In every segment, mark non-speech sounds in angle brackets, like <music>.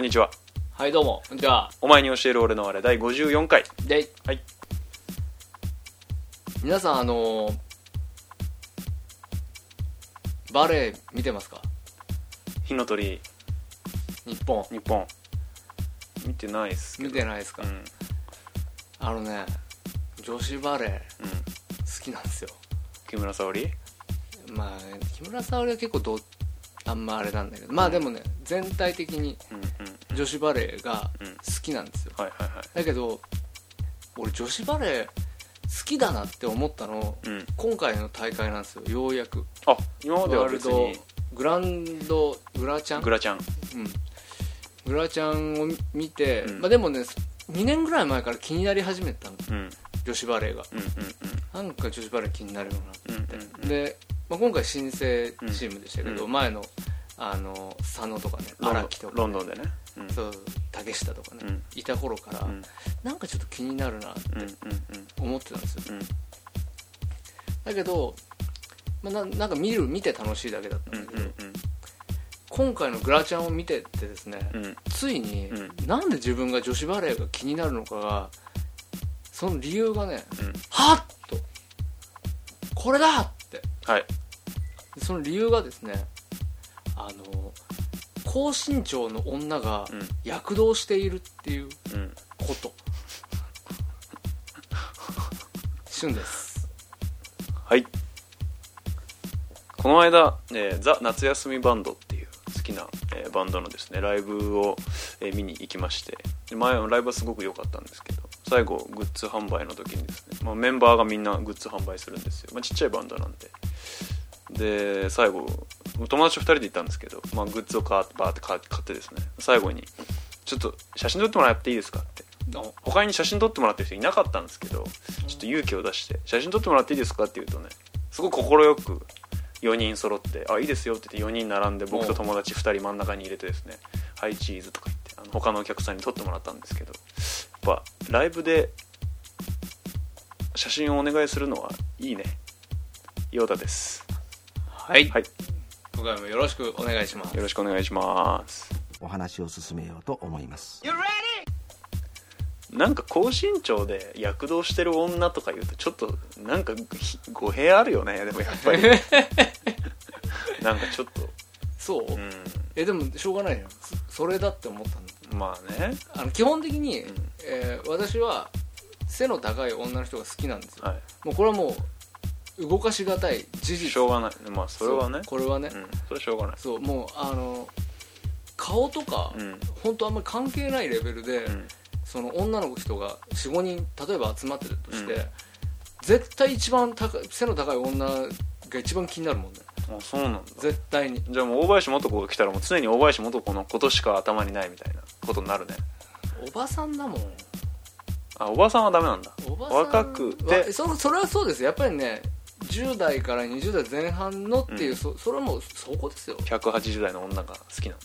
こんにちは。はいどうも。こんにちはお前に教える俺のあれ第54回。で。はい。皆さんあのーバレエ見てますか？火の鳥。日本。日本。見てないっすけど。見てないですか、うん。うんあのね女子バレエ好きなんですよ。木村沙織？まあ木村沙織は結構どうあんまあれなんだけど。まあでもね全体的にうんうん女子バレエがうん好きなんですよ。はいはいはい。だけど俺女子バレエ好きだなって思ったのうん。今回の大会なんですよ。ようやく。あ今までは別に。グランドグラチャン？グラちゃんうん、グラちゃんを見て、うん。まあ、でもね2年ぐらい前から気になり始めたの。うん。女子バレーが。うんうんなんか女子バレー気になるよなって、うんうんうん。で、まあ、今回新生チームでしたけど、うん。前のあの佐野とかね荒木とか、ロンドンでね。うんそう竹下とかね、うん。いた頃から、うん。なんかちょっと気になるなって思ってたんですよ。だけど、まあ、ななんか見る見て楽しいだけだったうんんだけど、うん今回のグラちゃんを見てってですね、ついに、うん。なんで自分が女子バレーが気になるのかがその理由がねうん。はっとこれだって。はい。その理由がですねあの高身長の女がうん。躍動しているっていううん。こと。旬です。はい。この間、えーザ・夏休みバンドっていう好きな、えーバンドのですねライブを、えー見に行きまして。で前のライブはすごく良かったんですけど最後グッズ販売の時にですね、まあ、メンバーがみんなグッズ販売するんですよ、まあ、ちっちゃいバンドなんで。で最後友達2人で行ったんですけど、まあ、グッズを買ってバーって買買ってですね。最後に「ちょっと写真撮ってもらっていいですか?」って。他に写真撮ってもらってる人いなかったんですけどちょっと勇気を出して「写真撮ってもらっていいですか?」って言うとねすごい快く4人揃って「あいいですよ」って言って4人並んで僕と友達2人真ん中に入れてですね「はいチーズ」とか言ってあの他のお客さんに撮ってもらったんですけどやっぱライブで写真をお願いするのはいいね。ヨーダです。はい、はい今回もよろしくお願いします。よろしくお願いします。お話を進めようと思います。なんか高身長で躍動してる女とか言うとちょっとなんかひ語弊あるよね。でもやっぱり。<laughs> なんかちょっとそう、うえでもしょうがないよ。そそれだって思ったの。んまあね。あの基本的に、ん。えー私は背の高い女の人が好きなんですよ、はい。もうこれはもう動かしがたい事実。しょうがない。まあそれはね。これはね、うん。それはしょうがない。そうもうあの顔とか、うん。本当あんまり関係ないレベルで、うん。その女の人が45人例えば集まってるとして、うん。絶対一番高い背の高い女が一番気になるもんね。あそうなんだ。絶対に。じゃあもう大林素子が来たらもう常に大林素子のことしか頭にないみたいなことになるね。おばさんだもん。あおばさんはダメなんだ。若くて。わそそれはそうです。やっぱりね10代から20代前半のっていう、うん。そそれはもうそこですよ。180代の女が好きなの。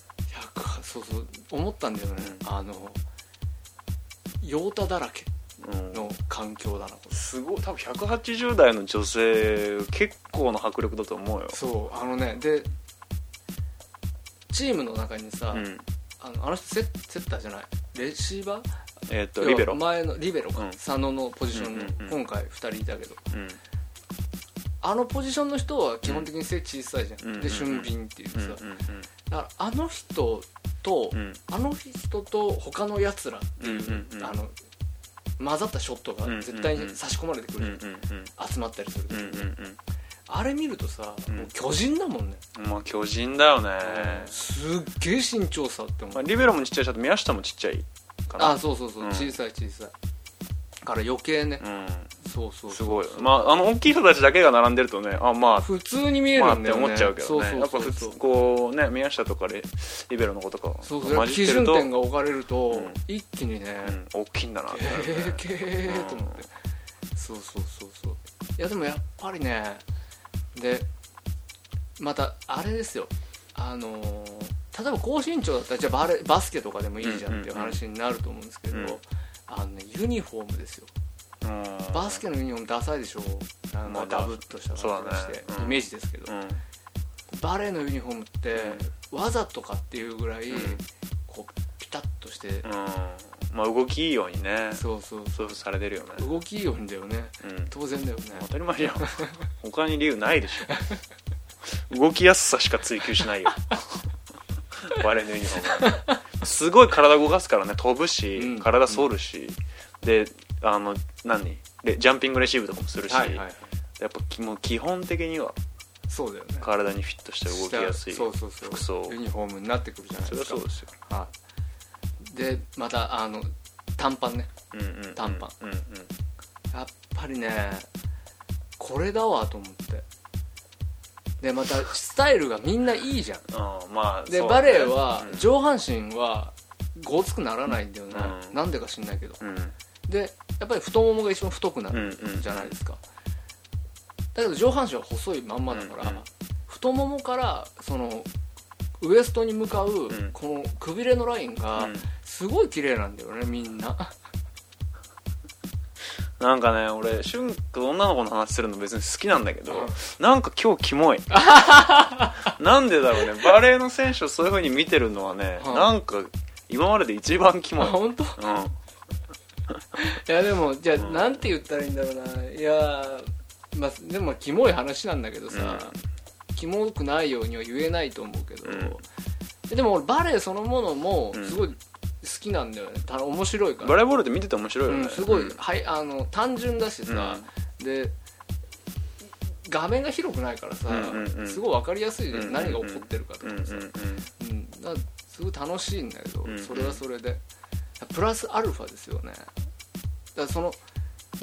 100そうそう思ったんだよね、あのヨタだらけうん。の環境だなこれすごい。多分180代の女性結構な迫力だと思うよ。そうあのねでチームの中にさ、うん。あのあの人セッセッターじゃない？レシーバー？えっとリベロ。前のリベロか、うん。佐野のポジションの、うんうんうん。今回2人いたけど。うんあのポジションの人は基本的に背小さいじゃん、うん。で俊敏っていうさ、うん。うん。だからあの人と、うん。あの人と他のやつらっていう、あの混ざったショットが絶対に差し込まれてくうん。る、うん。集まったりすると、あれ見るとさ、うん。もう巨人だもんね、うんまあ巨人だよね。すっげえ身長差って思う、まあリベロもちっちゃいしあと宮下もちっちゃいかな。あそうそうそう、うん。小さい小さいから余計ね、うん。そうそうすごい。まああの大きい人たちだけが並んでるとねあまあ普通に見えまあってるんだよね、思っちゃうけどね。そうやっぱ普通こうね宮下とかレリベロの子とかそうそう。基準点が置かれると、うん。一気にね、うん。大きいんだなって。なるねえー、けーと思って、そうそうそうそう。いやでもやっぱりねでまたあれですよ。あのー例えば高身長だったらじゃあバレバスケとかでもいいじゃんっていう話になると思うんですけど、うんあのねユニフォームですよ。うん。バスケのユニフォームダサいでしょ？あのまあダブっとした感じがして、そうだね。うん。イメージですけど、うん。バレーのユニフォームって、わざとかっていうぐらい、うん。こうピタッとして、うん。まあ動きいいようにね。そうそう。そうされてるよね。動きいいようにだよね。うん。当然だよね。当たり前じゃん。他に理由ないでしょ。動きやすさしか追求しないよ <laughs> バレーのユニフォーム。はすごい体動かすからね。飛ぶし、うん。体反るし、であの何？レジャンピングレシーブとかもするし、はいはいはい。やっぱきもう基本的にはそうだよね。体にフィットして動きやすい服装。ユニフォームになってくるじゃないそですか。そうですよ。はい、でまたあの短パンね。うんうんうん。短パン。うんうん。やっぱりねこれだわと思ってでまたスタイルがみんないいじゃん。まあで、そうだね。バレエはうん。上半身はごつくならないんだよね、うん。なんでか知んないけど。うん。でやっぱり太ももが一番太くなうんるうん。じゃないですか、だけど上半身は細いまんまだから、うんうん。太ももからそのウエストに向かうん。このくびれのラインがうん。すごい綺麗なんだよねみんななんかね俺俊と女の子の話するの別に好きなんだけど、うん。なんか今日キモい。<laughs> なんでだろうね。バレーの選手をそういう風に見てるのはね、うん。なんか今までで一番キモい、うん、あ本当？いやでもじゃあうん。なんて言ったらいいんだろうな。いやまあでもキモい話なんだけどさ、キモくないようには言えないと思うけど、でも俺バレエそのものもうん。すごい好きなんだよね。た面白いから。バレーボールって見てて面白いよね、うん、すごい、うん。はい、あの単純だしさ、で画面が広くないからさ、うんうんうん。すごい分かりやすいじゃん、うん何が起こってるかとかさ、うんだすごい楽しいんだけど、うんうん。それはそれで。プラスアルファですよね。だからその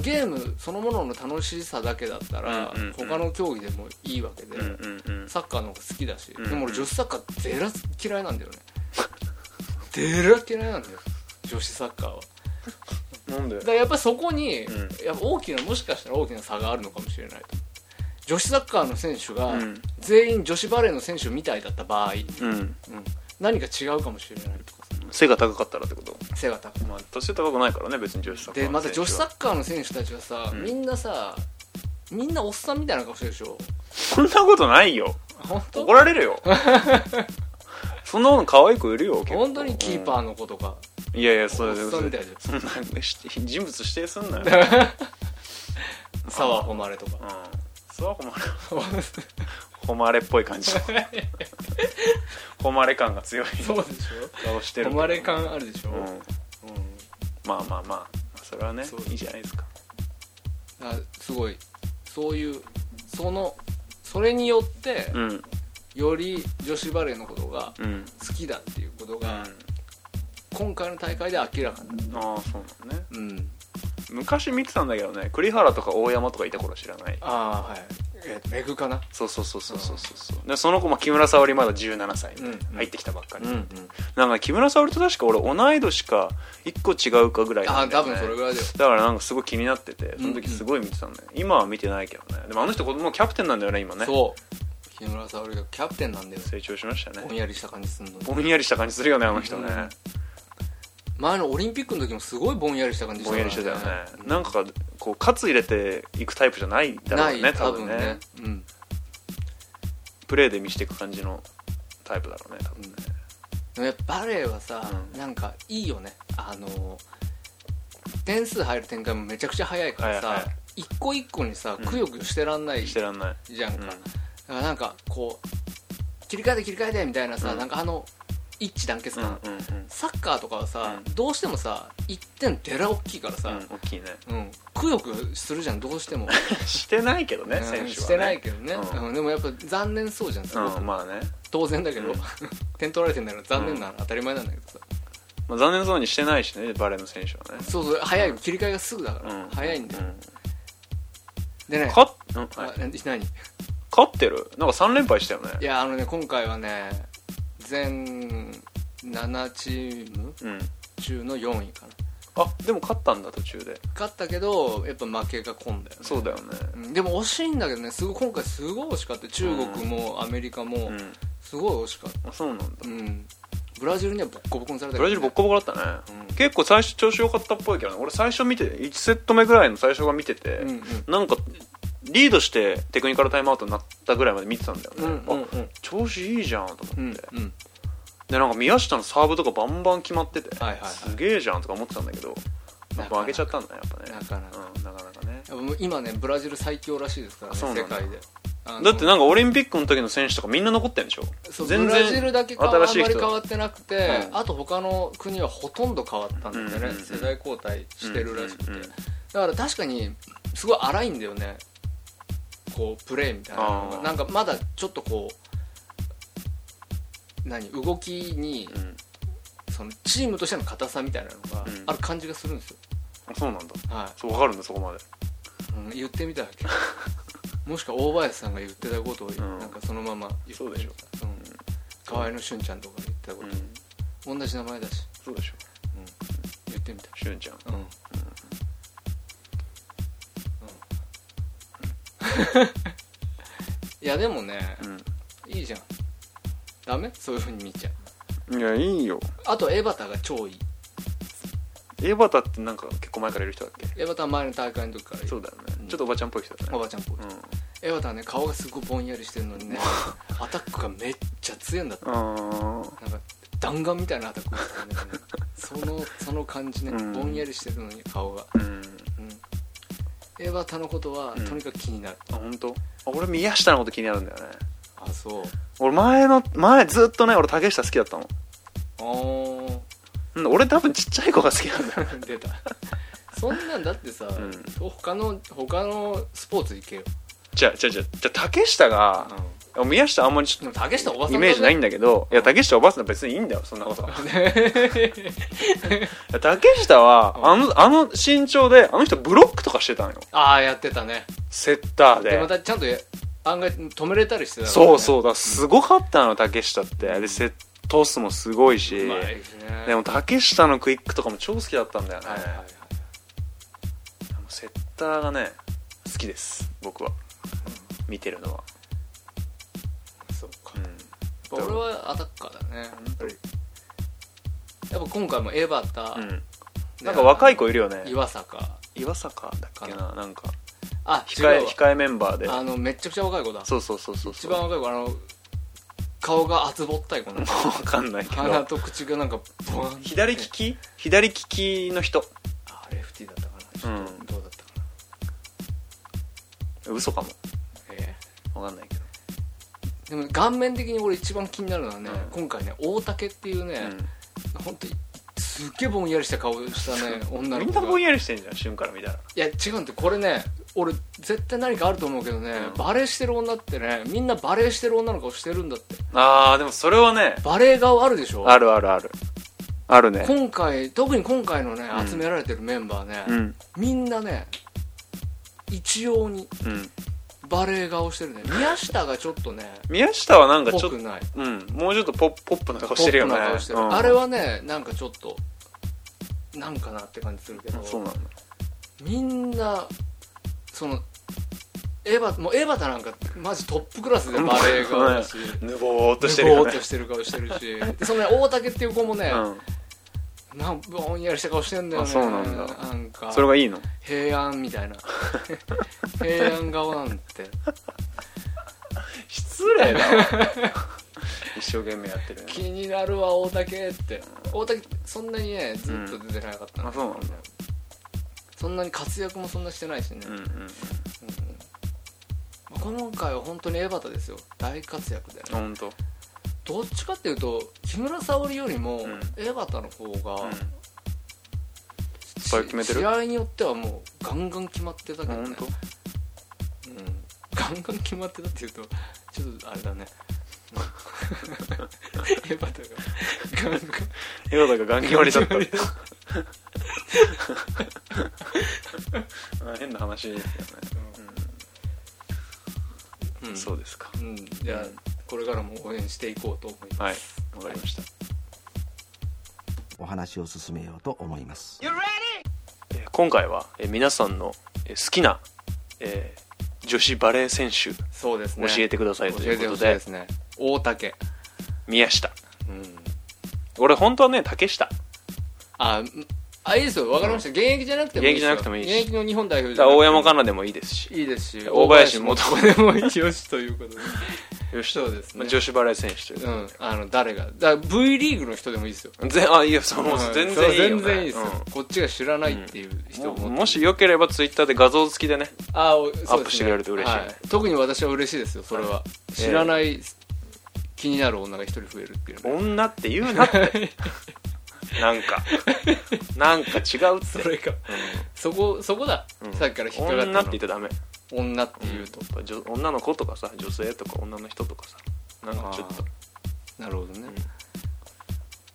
ゲームそのものの楽しさだけだったら、うんうんうん。他の競技でもいいわけで、うんうんうん。サッカーの方が好きだし、うんうん。でも俺女子サッカーゼラ嫌いなんだよねゼラ嫌いなんだよ女子サッカーは。なんで？だからやっぱりそこに、うん。やっぱ大きなもしかしたら大きな差があるのかもしれないと。女子サッカーの選手がうん。全員女子バレーの選手みたいだった場合、うん。うん。何か違うかもしれないとか。背が高かったらってこと？さ背が高い。まあ年高くないからね別に女子サッカーでまた女子サッッカーの選手たちはさ、うん。みんなさみんなおっさんみたいな顔してるでしょ。そんなことないよ。本当？怒られるよ <laughs> そんなの可愛い子いるよ結構。本当にキーパーの子とか、うん。いやいやそれおっさんみたいじそんなし人物指定すんなよ。<laughs> 沢誉れとか。うん。それは誉れ。<laughs> 誉れっぽい感じ。<laughs> 誉れ感が強い。そうでしょ。顔してる。誉れ感あるでしょ、うん。うん。まあまあまあ。それはねいいじゃないですか。あすごい。そういうそのそれによって、うんより女子バレーのことがうん。好きだっていうことが、うん。今回の大会で明らかになるああそうなのね。うん。昔見てたんだけどね栗原とか大山とかいた頃知らない？ああはい。えーメグかな？そうそうそうそうそうそうそう。でその子も木村沙織まだ17歳でうん入ってきたばっかり、うんうん。なんか木村沙織と確か俺同い年か1個違うかぐらいあなんだよ、ね、分それぐらいだよ。だからなんかすごい気になっててその時すごい見てたんだよ、今は見てないけどね。でもあの人子供キャプテンなんだよね今ね。そう木村沙織がキャプテンなんだよ。成長しましたね。ぼんやりした感じすんのに。ぼんやりした感じするよねあの人ね、うん。前のオリンピックの時もすごいぼんやりした感じした。ぼんやりしてたよね、なんかこうカツ入れていくタイプじゃないだろうねない多多分ね。分ね。うん。プレーで見していく感じのタイプだろうね多分ね、でもやっぱバレーはさ、うん。なんかいいよね。あの点数入る展開もめちゃくちゃ早いからさ、はいはい。一個一個にさうん。くよくよしてらんないしてらんない。じゃんか、うんだからなんかこう切り替えて切り替えてみたいなさ、うん。なんかあの一致団結うん感、うんうん。サッカーとかはさ、うん。どうしてもさ1点デラ大きいからさ、うん大きいね。うん。くよくよするじゃんどうしても、<laughs> してないけどね、うん選手は、ね、してないけどね、うん。うんでもやっぱ残念そうじゃんうんまあね、当然だけど、うん。点取られてんだから残念なの当たり前なんだけどさ、まあ、残念そうにしてないしねバレーの選手はね。そうそう早い切り替えがすぐだから、うん。早いんだよ、うん。でね。勝っうんあはい。何？勝ってる？なんか3連敗したよね。やあのね今回はね全7チームうん。中の4位かな。あでも勝ったんだ途中で。勝ったけどやっぱ負けが込んだよね。そうだよね。うん。でも惜しいんだけどねすごい今回すごい惜しかった。中国もアメリカもうん。すごい惜しかった。あそうなんだ。うん。ブラジルにはボッコボコにされたブラジルボッコボコだったね、うん。結構最初調子良かったっぽいけどね。俺最初見て1セット目ぐらいの最初が見てて、うんうん。なんかリードしてテクニカルタイムアウトになったぐらいまで見てたんだよね、うんうんあうん。調子いいじゃんと思って、うんうん。でなんか宮下のサーブとかバンバン決まってて、はいはいはい。すげえじゃんとか思ってたんだけどやっぱ負けちゃったんだねやっぱね。なかなか。うん、なかなかね。今ねブラジル最強らしいですからね世界で。だってなんかオリンピックの時の選手とかみんな残ってんでしょ？そう全然ブラジルだけあんまり変わってなくて、うん。あと他の国はほとんど変わったんだよね、うんうんうん世代交代してるらしくて、うんうんうんだから確かにすごい荒いんだよねこうプレーみたいなのがなんかまだちょっとこう何動きにうん。そのチームとしての硬さみたいなのがうん。ある感じがするんですよ、あそうなんだ。はそう分かるんだそこまで。いうん、言ってみたわけ。<laughs> もしくは大林さんが言ってたことをん。なんかそのまま言ってそうでしょ。うん。河合のしゅんちゃんとかが言ってたこうん。と、同じ名前だし。そうでしょ。言ってみた。しゅんちゃん。うん、いやでもねいいじゃん。ダメ？そういうふうに見ちゃう。うんいやいいよ。あとエバタが超いい。エバタってなんか結構前からいる人だっけ？エバタは前の大会の時からいいそうだよね。うん。ちょっとおばちゃんっぽい人だね。おばちゃんっぽい、エバタはね顔がすごいぼんやりしてるのにね <laughs> アタックがめっちゃ強いんだって。うんあなんか弾丸みたいなアタックですよね。<laughs> そのその感じね、うん。ぼんやりしてるのに顔が、ーうんうん、エバタのことはうん。とにかく気になる、あ本当？あ俺宮下のこと気になるんだよね。あそう。俺前の前ずっとね俺竹下好きだったの。あー。うん俺多分ちっちゃい子が好きなんだよ。<laughs> 出た。そんなんだってさ、ん。他の他のスポーツ行けよ、じゃあじゃあじゃあじゃあ竹下が宮下あんまりちょっでも竹下おばとさんイメージないんだだけどいや竹下おばあさん別にいいんだよそんなこと。竹下はあのあの身長であの人ブロックとかしてたのよ。ああやってたね。セッターで。までたちゃんとや案外止めれたりしてたね。そうそうだすごかったの竹下って。でセットスもすごいし。ね。でも竹下のクイックとかも超好きだったんだよね、はいはいはい。セッターがね好きです僕は。見てるのは、う俺はアタッカーだねやっぱり。やっぱ今回もエバタ、んうん、なんか若い子いるよね。岩坂。岩坂だっけなな。んか。あ違うわ控え控えメンバーで。あのめっちゃくちゃ若い子だ。そうそうそうそう一そう。番若い子あの顔が厚ぼったい子なの。<laughs> 分かんないけ鼻どと口がなんかボワン左利き？左利きの人。あレフティーだったかな。ちょっとうん。どうだったかな、嘘かも。え分かんないけど。えでも顔面的に俺一番気になるのはね、うん。今回ね大竹っていうね、本当にすっげえぼんやりした顔したね <laughs> 女うん、みんなぼんやりしてんじゃん瞬から見たら。いや違うんってこれね俺絶対何かあると思うけどね、うん。バレーしてる女ってねみんなバレーしてる女の顔してるんだって。あーでもそれはねバレー顔あるでしょ？あるあるある。あるね。今回特に今回のねうん。集められてるメンバーね、うん。みんなね一様にうんバレー顔してるね。宮下がちょっとね宮下はなんかちょっとうんもうちょっとポップポップな顔ポしてるよね。うん。あれはねなんかちょっとなんかなって感じするけどそうなんだ。みんなそのエヴァもうエヴァタなんかマジトップクラスでバレー顔だし。<laughs> ぬぼーっとしてるぬぼーっとしてる顔してるし。でそのね大竹っていう子もね、うんなんぼんやりした顔してんだよね。あそうなんだ。なんか。それがいいの？平安みたいな。<laughs> 平安顔なんて。失礼だわ。一生懸命やってるね。気になるわ大竹って。大竹そんなにねずっと出てなかった。うんあそうなんだ。そんなに活躍もそんなしてないしね、うんうん今回は本当にエバタですよ。大活躍でね。本当どっちかっていうと木村沙織よりもん。エバタの方が、ぱい決めてる？試合によってはもうガンガン決まってたけどね。うん、ガンガン決まってたっていうとちょっとあれだね。エバタが。ガンガンがガン決まりだった。<laughs> あ変な話ですよね、うん。そうですか。うん、じゃあこれからも応援していこうと思います。はい。わかりました。お話を進めようと思います。えー今回は、えー皆さんの、えー好きな、えー女子バレー選手そうですね。教えてくださいということでしいですね。大竹。宮下。うん。俺本当はね竹下。あんあいいですよ。わかりました、現役じゃなくてもいいですよ。現役じゃなくてもいいし。現役の日本代表じゃなくても。山かなでもいいですし。いいですし。大林素子でもいいよしということでよしそうですね。まあ女子バレー選手といううん。あの誰が。だから V リーグの人でもいいですよ。全 <laughs> あいやそうん全然いいよ、ね、全然いいですよ、こっちが知らないっていう人うん。もももしよければツイッターで画像付きでねあおそうですね。アップしてくれると嬉しいは特に私は嬉しいですよそれは、い。知らない気になる女が一人増えるっていうね女って言うなって <laughs> なんか。なんか違うって。それかそこそこだ、うん。さっきから引っかかったの。女って言ったらダメ。女って言うと、女女の子とかさ女性とか女の人とかさなんかちょっと。なるほどね、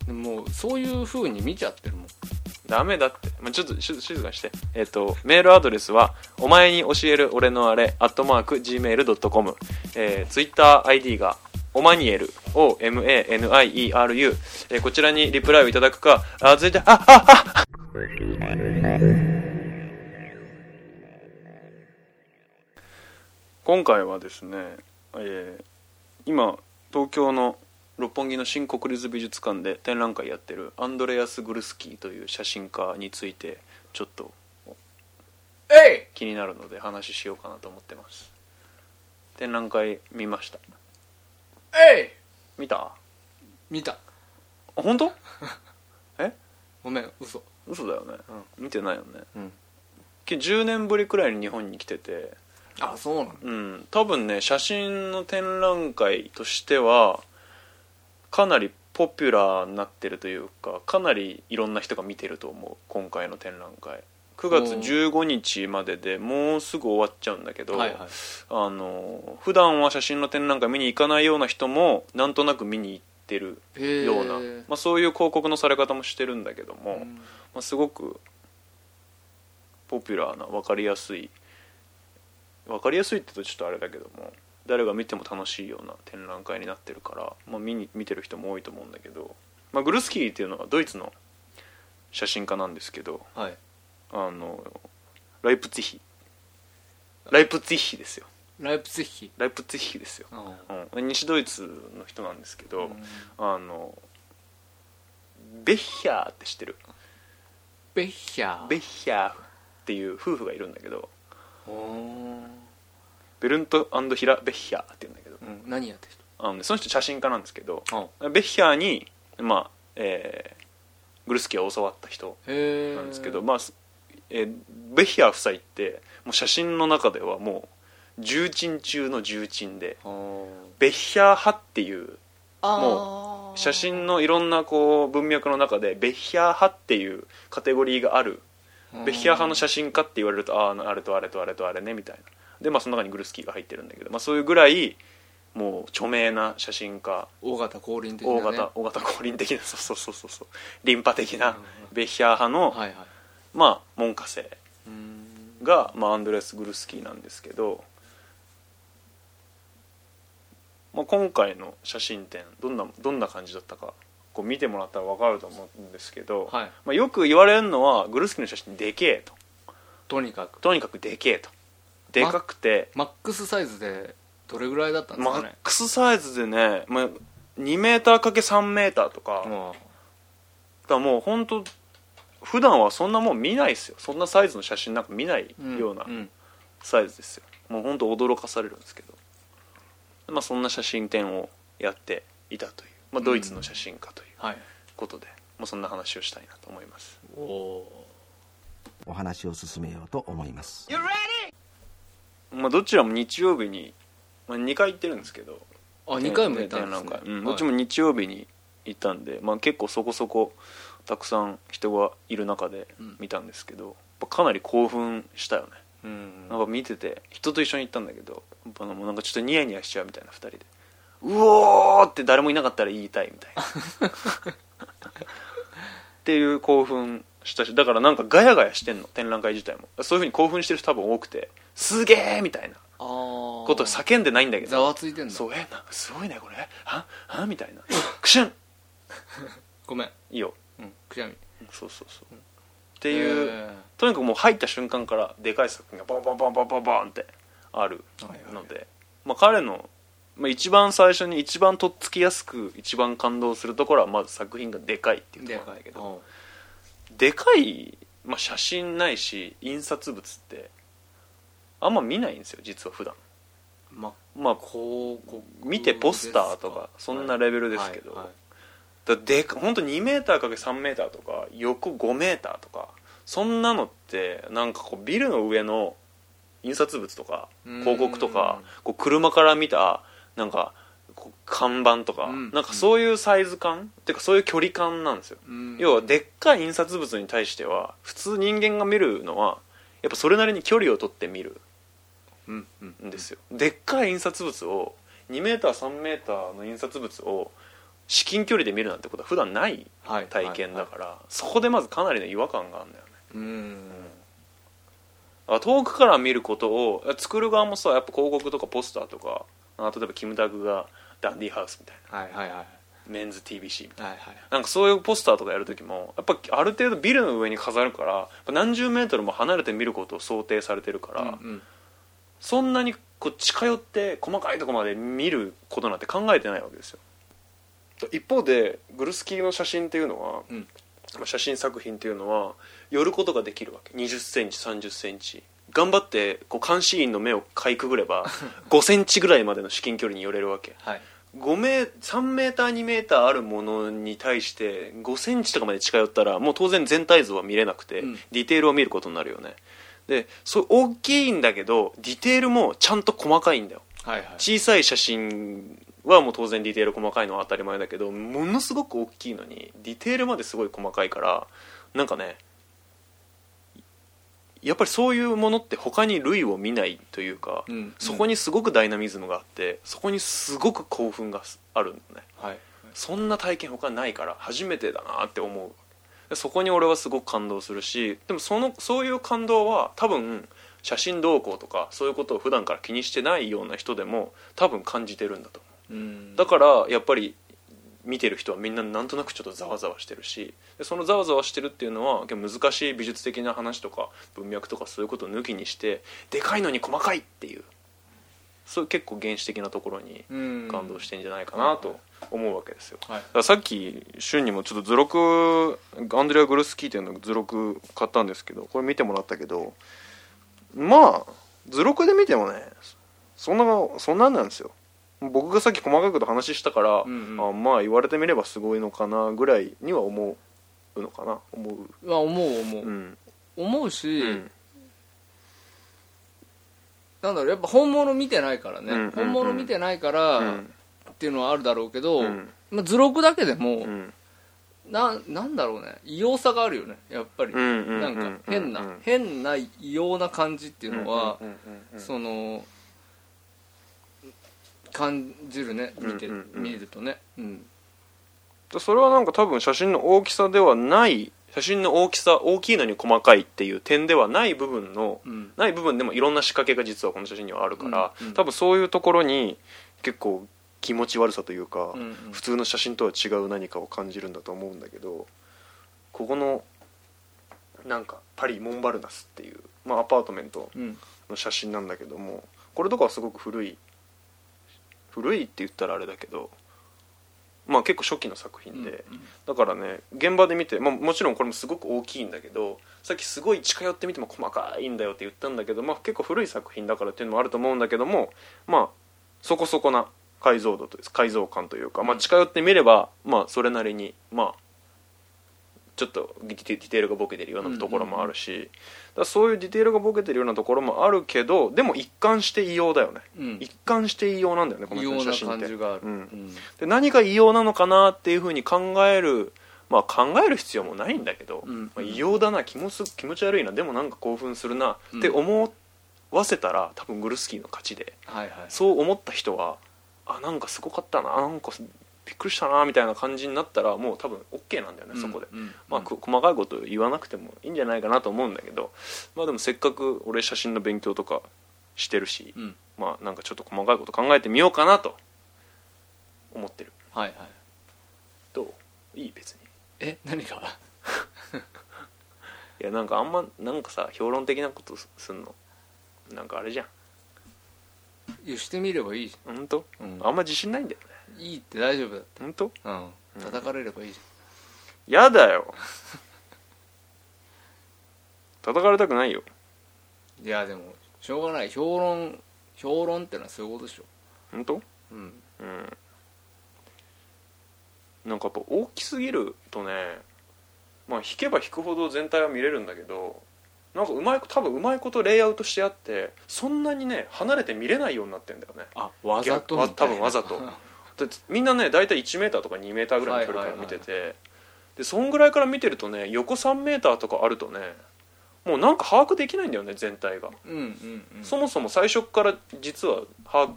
でももうそういう風に見ちゃってるもん。ダメだって、まあ、ちょっとし静かにして。えっ、とメールアドレスは「お前に教える俺のあれ」「アットマーク Gmail.com」えー、ツイッター ID がオマニエル OMANIERU、えーこちらにリプライをいただくかあ続いてあああ今回はですね、えー今東京の六本木の新国立美術館で展覧会やってるアンドレアス・グルスキーという写真家についてちょっと気になるので話しようかなと思ってます展覧会見ましたえい！見た？あ見た。本当？<laughs> え？ごめん嘘。嘘だよね、見てないよね。うん。け10年ぶりくらいに日本に来てて。あそうなの？うん。多分ね写真の展覧会としてはかなりポピュラーになってるというかかなりいろんな人が見てると思う。今回の展覧会9月15日まででもうすぐ終わっちゃうんだけど、はいはい。あの普段は写真の展覧会見に行かないような人もなんとなく見に行ってるような、まあ、そういう広告のされ方もしてるんだけども、うん。まあ、すごくポピュラーな分かりやすい分かりやすいって言うとちょっとあれだけども誰が見ても楽しいような展覧会になってるから、まあ、見に見てる人も多いと思うんだけど、まあ、グルスキーっていうのはドイツの写真家なんですけどはいあのライプツィヒ。ライプツィヒですよ。ライプツィヒ。ライプツィヒですよ、あうん、西ドイツの人なんですけど、うん。あのベッヒャーって知ってる？ベッヒャー。ベッヒャーっていう夫婦がいるんだけどベルントヒラ・ベッヒャーって言うんだけど。うん。何やってるあの、ね、その人写真家なんですけど人ベッヒャーに、まあえーグルスキーを教わった人なんですけど、まあすえーベッヒャー夫妻ってもう写真の中ではもう重鎮中の重鎮でベッヒャー派っていうも写真のいろんなこう文脈の中でベッヒャー派っていうカテゴリーがあるベッヒャー派の写真家って言われるとあああれとあれとあれとあれねみたいな。でまあその中にグルスキーが入ってるんだけど、まあ、そういうぐらいもう著名な写真家。大型降臨的な、ね、大型大型降臨的なそうそうそうそう。そうリンパ的なうん。ベッヒャー派の、はいはいまあ門下生が、まあ、アンドレス・グルスキーなんですけど、まあ、今回の写真展どんなどんな感じだったかこう見てもらったら分かると思うんですけど、はい。まあ、よく言われるのはグルスキーの写真でけえと。とにかく。とにかくでけえと。でかくて、マックスサイズでどれぐらいだったんですマッかねクスサイズでね、まあ、2メーター ×3 メーターとか、だもう本当普段はそんなもん見ないですよ。そんなサイズの写真なんか見ないうんようなうんサイズですよ。もう本当驚かされるんですけど、まあ、そんな写真展をやっていたという、まあ、ドイツの写真家というはい。ことで、まあ、そんな話をしたいなと思います。おおお話を進めようと思います。まあ、どちらも日曜日に、まあ、2回行ってるんですけど。あ2回も行ったんですね。展覧会、うん。はい。どっちも日曜日に行ったんで、まあ、結構そこそこたくさん人がいる中で見たんですけど、かなり興奮したよね。うんなんか見てて人と一緒に行ったんだけどやっぱもうなんかちょっとニヤニヤしちゃうみたいな2人で「うおー!」って誰もいなかったら言いたいみたいな。<laughs> っていう興奮したしだからなんかガヤガヤしてんの展覧会自体も。そういうふうに興奮してる人多分多くて「すげえ!」みたいな。こと叫んでないんだけどざわついてんだ。そうえすごいねこれ。は？は？みたいな。クシュン。ごめん。いいようんくしゃみ。っそうそうそう。っていう、えとにかくもう入った瞬間からでかい作品がボンボンボンボンボンボンってあるはいはい。ので、まあ、彼の、まあ、一番最初に一番とっつきやすく一番感動するところはまず作品がでかいっていうところなんだけど。でかい、まあ、写真ないし印刷物ってあんま見ないんですよ実は普段。まあまあ広告見てポスターとかそんなレベルですけど、はいはいだでか本当2メーターかけ3メーターとか横5メーターとかそんなのってなんかこうビルの上の印刷物とかうん。広告とかこう車から見たなんか看板とか、うん。なんかそういうサイズ感っていうかそういう距離感なんですよ、うん。要はでっかい印刷物に対しては普通人間が見るのはやっぱそれなりに距離を取って見る。うんですよ。でっかい印刷物を2メーター3メーターの印刷物を至近距離で見るなんてことは普段ないはい体験だから、そこでまずかなりの違和感があるんだよね。うん。あ遠くから見ることを作る側もさやっぱ広告とかポスターとかあ例えばキムタクがダンディーハウスみたいな。はいはいはい。メンズ TBC みたいな。はいはい。なんかそういうポスターとかやるときもやっぱある程度ビルの上に飾るから何十メートルも離れて見ることを想定されてるから、うんうん。そんなにこう近寄って細かいところまで見ることなんて考えてないわけですよ一方でグルスキーの写真っていうのは、うん。まあ写真作品っていうのは寄ることができるわけ。2 0ンチ3 0ンチ。頑張ってこう監視員の目をかいくぐれば <laughs> 5センチぐらいまでの至近距離に寄れるわけ。はい。5メー3メーター2メーターあるものに対して5センチとかまで近寄ったらもう当然全体像は見れなくて、うん。ディテールを見ることになるよね。でそう大きいんだけどディテールもちゃんと細かいんだよ。はいはい。小さい写真はもう当然ディテール細かいのは当たり前だけどものすごく大きいのにディテールまですごい細かいからなんかねやっぱりそういうものって他に類を見ないというか、うんそこにすごくダイナミズムがあってそこにすごく興奮があるのね。はい。そんな体験他にないから初めてだなって思う。でそこに俺はすごく感動するしでもそのそういう感動は多分写真動向とかそういうことを普段から気にしてないような人でも多分感じてるんだとだからやっぱり見てる人はみんななんとなくちょっとざわざわしてるしでそのざわざわしてるっていうのは難しい美術的な話とか文脈とかそういうことを抜きにしてでかいのに細かいっていうそういう結構原始的なところにうん。感動してんじゃないかなと思うわけですよ、はい。さっき俊にもちょっと図録アンドレア・グルスキー店の図録買ったんですけどこれ見てもらったけどまあ図録で見てもねそんなそんなんなんですよ僕がさっき細かいこと話したから、うんうん。あまあ言われてみればすごいのかなぐらいには思うのかな思う。まあ思う思う、うん、思うし、うん。なんだろうやっぱ本物見てないからね、うんうんうん。本物見てないから、うん。っていうのはあるだろうけど、うん。まあ、図録だけでも、うん。ななんだろうね。異様さがあるよねやっぱり、うんうんなんか変な、うん変な異様な感じっていうのは、うんうんうん。その感じるね見て、うんうん。うん見るとね、うん、それはなんか多分写真の大きさではない写真の大きさ大きいのに細かいっていう点ではない部分の、うん。ない部分でもいろんな仕掛けが実はこの写真にはあるから、うんうん。多分そういうところに結構気持ち悪さというか、うんうん。普通の写真とは違う何かを感じるんだと思うんだけどここのなんかパリ・モンバルナスっていう、まあ、アパートメントうん。の写真なんだけどもこれとかはすごく古い古いって言ったらあれだけどまあ結構初期の作品で、うんだからね現場で見て、まあ、もちろんこれもすごく大きいんだけどさっきすごい近寄ってみても細かいんだよって言ったんだけど、まあ、結構古い作品だからっていうのもあると思うんだけどもまあそこそこな解像度と解像感というか、まあ、近寄ってみれば、まあ、それなりにまあちょっとディテディテールがボケてるようなところもあるし、だそういうディテールがボケてるようなところもあるけどでも一貫して異様だよね、うん。一貫して異様なんだよねこの異様な写真って。感じがある、うん。うん。で何が異様なのかなっていうふうに考えるまあ考える必要もないんだけど、うん。まあ、異様だな気もす気持ち悪いな。でもなんか興奮するなうんって思わせたら多分グルスキーの勝ちで。はいはい。そう思った人はあなんかすごかったななんかびっくりしたなみたいな感じになったらもう多分 OK なんだよね、そこで。まあ、く細かいこと言わなくてもいいんじゃないかなと思うんだけどまあでもせっかく俺写真の勉強とかしてるし、うん。まあなんかちょっと細かいこと考えてみようかなと思ってる。はいはい。どう？いい別に。え？何が？<laughs> いやなんかあんまなんかさ評論的なことすすんの？なんかあれじゃんいやしてみればいいじ本当、うん。あんま自信ないんだよね。ゃんいいって大丈夫だって本当？うん。叩かれればいいじやだよ。<laughs> 叩かれたくないよ。いやでもしょうがない。評論評論ってのはそういうことでしょ。本当？うん。うん。なんかやっぱ大きすぎるとねまあ弾けば弾くほど全体は見れるんだけどなんかうまい多分うまいことレイアウトしてあってそんなにね離れて見れないようになってんだよね。あわざとわみた多分わざと。<laughs> でみんなね大体1メーターとか2メーターぐらいの距離から見てて、でそんぐらいから見てるとね横3メーターとかあるとねもうなんか把握できないんだよね全体が、うんうんうん。そもそも最初から実は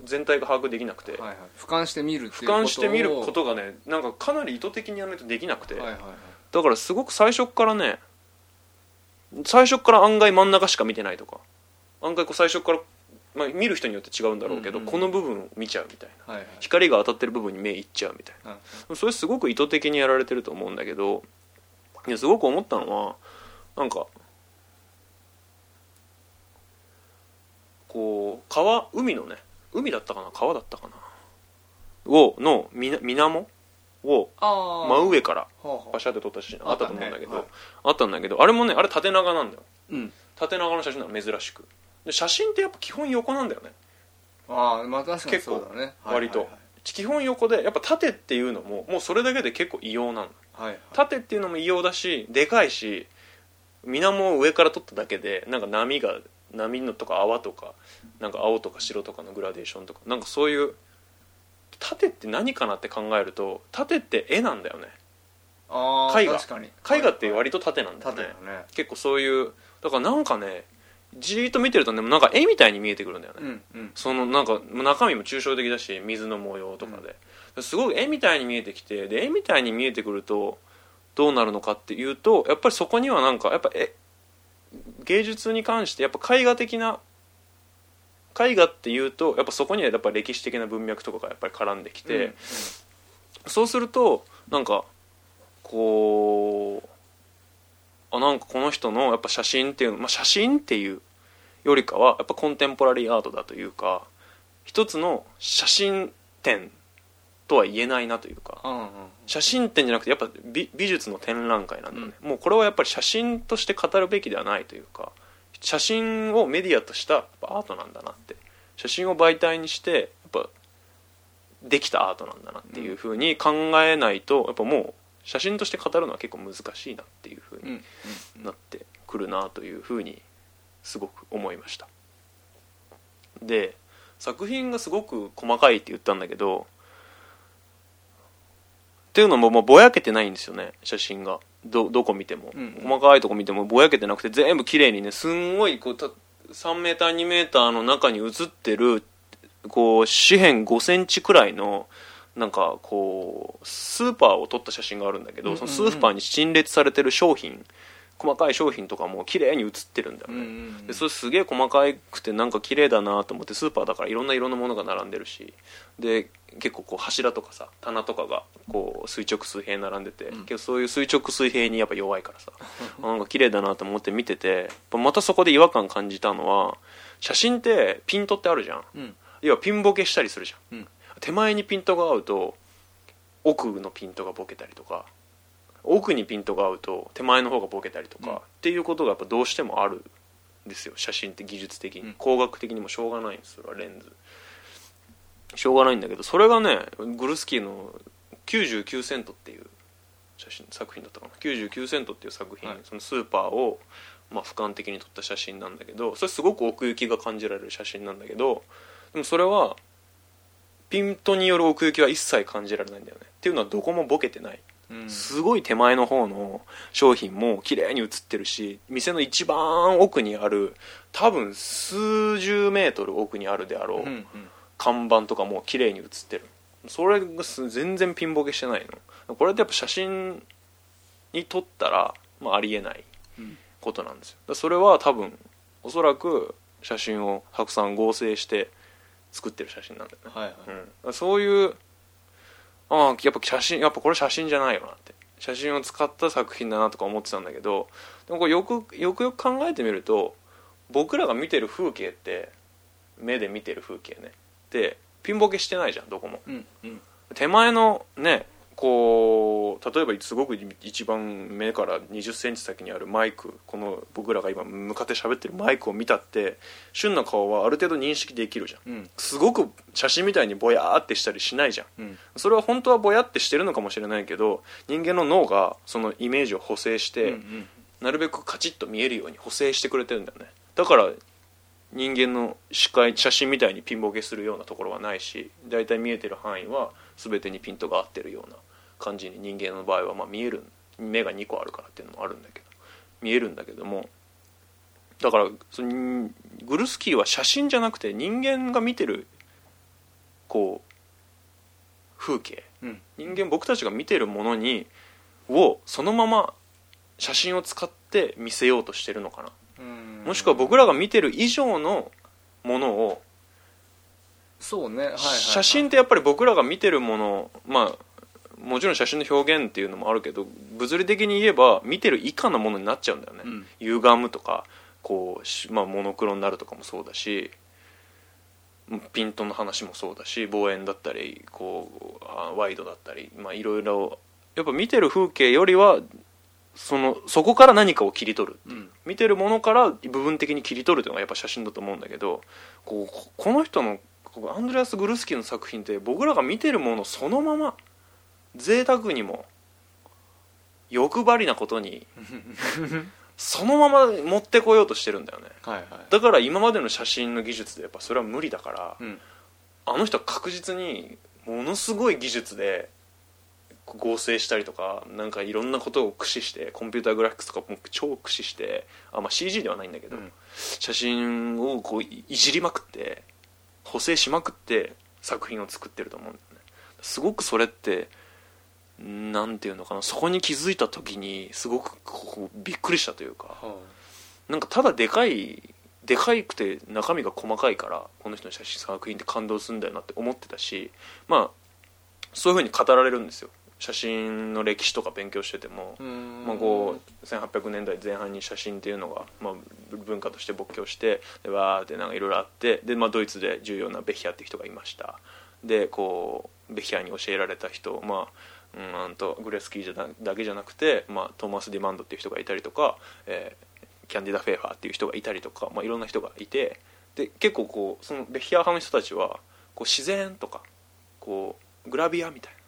全体が把握できなくて、はいはい。俯瞰して見るっていう俯瞰して見るこをとがねなんかかなり意図的にやらないとできなくて、はいはいはい。だからすごく最初からね最初から案外真ん中しか見てないとか。案外こう最初から、まあ、見る人によって違うんだろうけど、うんうんこの部分を見ちゃうみたいな。はいはい。光が当たってる部分に目いっちゃうみたいはいなそれすごく意図的にやられてると思うんだけどいやすごく思ったのはなんかこう川海のね海だったかな？川だったかな？をのみな水面を真上からパシャって撮った写真あったと思うんだけどああっった,、んだけどあれもねあれ縦長なんだよ。うん。縦長の写真なの珍しく。で写真ってやっぱ基本横なんだよね。ああまあ確かに結構そうだね。割とはい基本横でやっぱ縦っていうのももうそれだけで結構異様なのはいはい。縦っていうのも異様だしでかいし水面を上から撮っただけでなんか波が波のとか泡とかなんか青とか白とかのグラデーションとかなんかそういう縦って何かなって考えると縦って絵なんだよね。ああ絵画。確かに。絵画って割と縦なんだよね、ね。結構そういうだからなんかねじーっと見てるとねなんか絵みたいに見えてくるんだよね、うんうん。そのなんか中身も抽象的だし水の模様とかで、すごい絵みたいに見えてきてで絵みたいに見えてくるとどうなるのかっていうとやっぱりそこにはなんかやっぱえ芸術に関してやっぱ絵画的な絵画っていうとやっぱそこにはやっぱ歴史的な文脈とかがやっぱり絡んできて、うんそうするとなんかこうあなんかこの人のやっぱ写真っていうの、まあ、写真っていうよりかはやっぱコンテンポラリーアートだというか一つの写真展とは言えないなというかうんうん写真展じゃなくてやっぱ美美術の展覧会なんだよね、もうこれはやっぱり写真として語るべきではないというか写真をメディアとしたアートなんだなって。写真を媒体にしてやっぱできたアートなんだなっていうふうに考えないとやっぱもう写真として語るのは結構難しいなっていうふうになってくるなというふうにすごく思いました。で作品がすごく細かいって言ったんだけどっていうのももうぼやけてないんですよね写真がどどこ見ても、うん。うん細かいとこ見てもぼやけてなくて全部綺麗にねすんごいこうた3メーター2メーターの中に写ってるこう四辺5センチくらいのなんかこうスーパーを撮った写真があるんだけど、そのスーパーに陳列されてる商品細かい商品とかも綺麗に写ってるんだよね、でそれすげえ細かくてなんか綺麗だなと思ってスーパーだからいろんな色のものが並んでるし。で結構こう柱とかさ棚とかがこう垂直水平に並んでて、うん。けどそういう垂直水平にやっぱ弱いからさあ <laughs> なんか綺麗だなと思って見ててまたそこで違和感感じたのは写真ってピントってあるじゃん。うん。要はピンボケしたりするじゃん、うん。手前にピントが合うと奥のピントがボケたりとか奥にピントが合うと手前の方がボケたりとか、うん。っていうことがやっぱどうしてもあるんですよ写真って技術的に、うん。工学的にもしょうがないんですそれはレンズしょうがないんだけどそれがねグルスキーの99セントっていう写真作品だったかな。99セントっていう作品、はい。そのスーパーを、まあ、俯瞰的に撮った写真なんだけどそれすごく奥行きが感じられる写真なんだけどでもそれはピントによる奥行きは一切感じられないんだよね。っていうのはどこもボケてない。うん。すごい手前の方の商品も綺麗に写ってるし店の一番奥にある多分数十メートル奥にあるであろう、うんうん看板とかも綺麗に写ってる。それがす全然ピンボケしてないの。これってやっぱ写真に撮ったら、まあ、ありえないうん。ことなんですよ。それは多分おそらく写真をたくさん合成して作ってる写真なんだよね。はいはい。うん、そういうああやっぱ写真やっぱこれ写真じゃないよなって。写真を使った作品だなとか思ってたんだけどでもこれよくよくよく考えてみると僕らが見てる風景って目で見てる風景ねでピンボケしてないじゃんどこも。うんうん。手前のねこう例えばすごく一番目から2 0センチ先にあるマイクこの僕らが今向かって喋ってるマイクを見たって旬の顔はある程度認識できるじゃん。うん。すごく写真みたいにぼやーってしたりしないじゃん。うん。それは本当はぼやってしてるのかもしれないけど人間の脳がそのイメージを補正して、うん。なるべくカチッと見えるように補正してくれてるんだよね。だから人間の視界写真みたいにピンボケするようなところはないし大体見えてる範囲は全てにピントが合ってるような感じに人間の場合はまあ見える目が2個あるからっていうのもあるんだけど見えるんだけどもだからそのグルスキーは写真じゃなくて人間が見てるこう風景うん。人間僕たちが見てるものにをそのまま写真を使って見せようとしてるのかな。うんもしくは僕らが見てる以上のものをそうね。はいはい、はい、写真ってやっぱり僕らが見てるものまあもちろん写真の表現っていうのもあるけど物理的に言えば見てる以下のものになっちゃうんだよね、うん。歪むとかこうし、まあ、モノクロになるとかもそうだしピントの話もそうだし望遠だったりこうあワイドだったりまあいろいろやっぱ見てる風景よりはそのそこから何かを切り取る。うん。見てるものから部分的に切り取るというのがやっぱ写真だと思うんだけどこうここの人のアンドレアス・グルスキーの作品って僕らが見てるものそのまま贅沢にも欲張りなことに <laughs> そのまま持ってこようとしてるんだよね。はいはい。だから今までの写真の技術でやっぱそれは無理だから、うん。あの人は確実にものすごい技術で合成したりとかなんかいろんなことを駆使してコンピューターグラフィックスとかも超駆使してあ、まあ、CG ではないんだけど、うん。写真をこういいじりまくって補正しまくって作品を作ってると思うんだよね。すごくそれってなんていうのかなそこに気づいた時にすごくこうびっくりしたというかはなんかただでかいでかいくて中身が細かいからこの人の写真作品って感動するんだよなって思ってたしまあそういうふうに語られるんですよ写真の歴史とか勉強してても、まあ、こう1800年代前半に写真っていうのが、まあ、文化として勃興してでわーってなんかいろいろあってで、まあ、ドイツで重要なベヒアっていう人がいました。でこうベヒアに教えられた人、まあうん、とグレスキーじゃなだけじゃなくて、まあ、トーマス・ディマンドっていう人がいたりとか、えーキャンディダ・フェーファーっていう人がいたりとか、まあ、いろんな人がいてで結構こうそのベヒア派の人たちはこう自然とかこうグラビアみたいな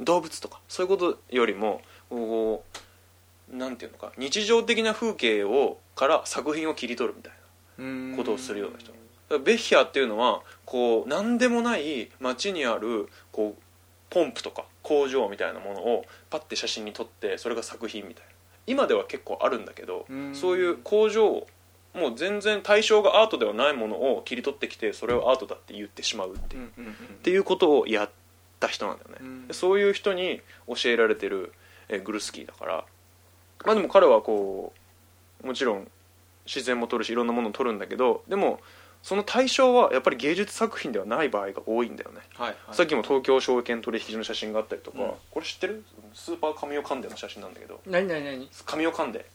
動物とかそういうことよりもこうなんていうのか日常的な風景をから作品を切り取るみたいうんなことをするような人。ベッヒアっていうのはこう何でもない街にあるこうポンプとか工場みたいなものをパッて写真に撮ってそれが作品みたいな。今では結構あるんだけどうん。そういう工場をもう全然対象がアートではないものを切り取ってきてそれをアートだって言ってしまうっていうっていうことをやった人なんだよね、うん。でそういう人に教えられてる、えーグルスキーだから。まあでも彼はこうもちろん自然も撮るしいろんなものを撮るんだけどでもその対象はやっぱり芸術作品ではない場合が多いんだよね、はいはい。さっきも東京証券取引所の写真があったりとか、うん。これ知ってる？スーパー神尾カンデの写真なんだけど。何何何？神尾カンデ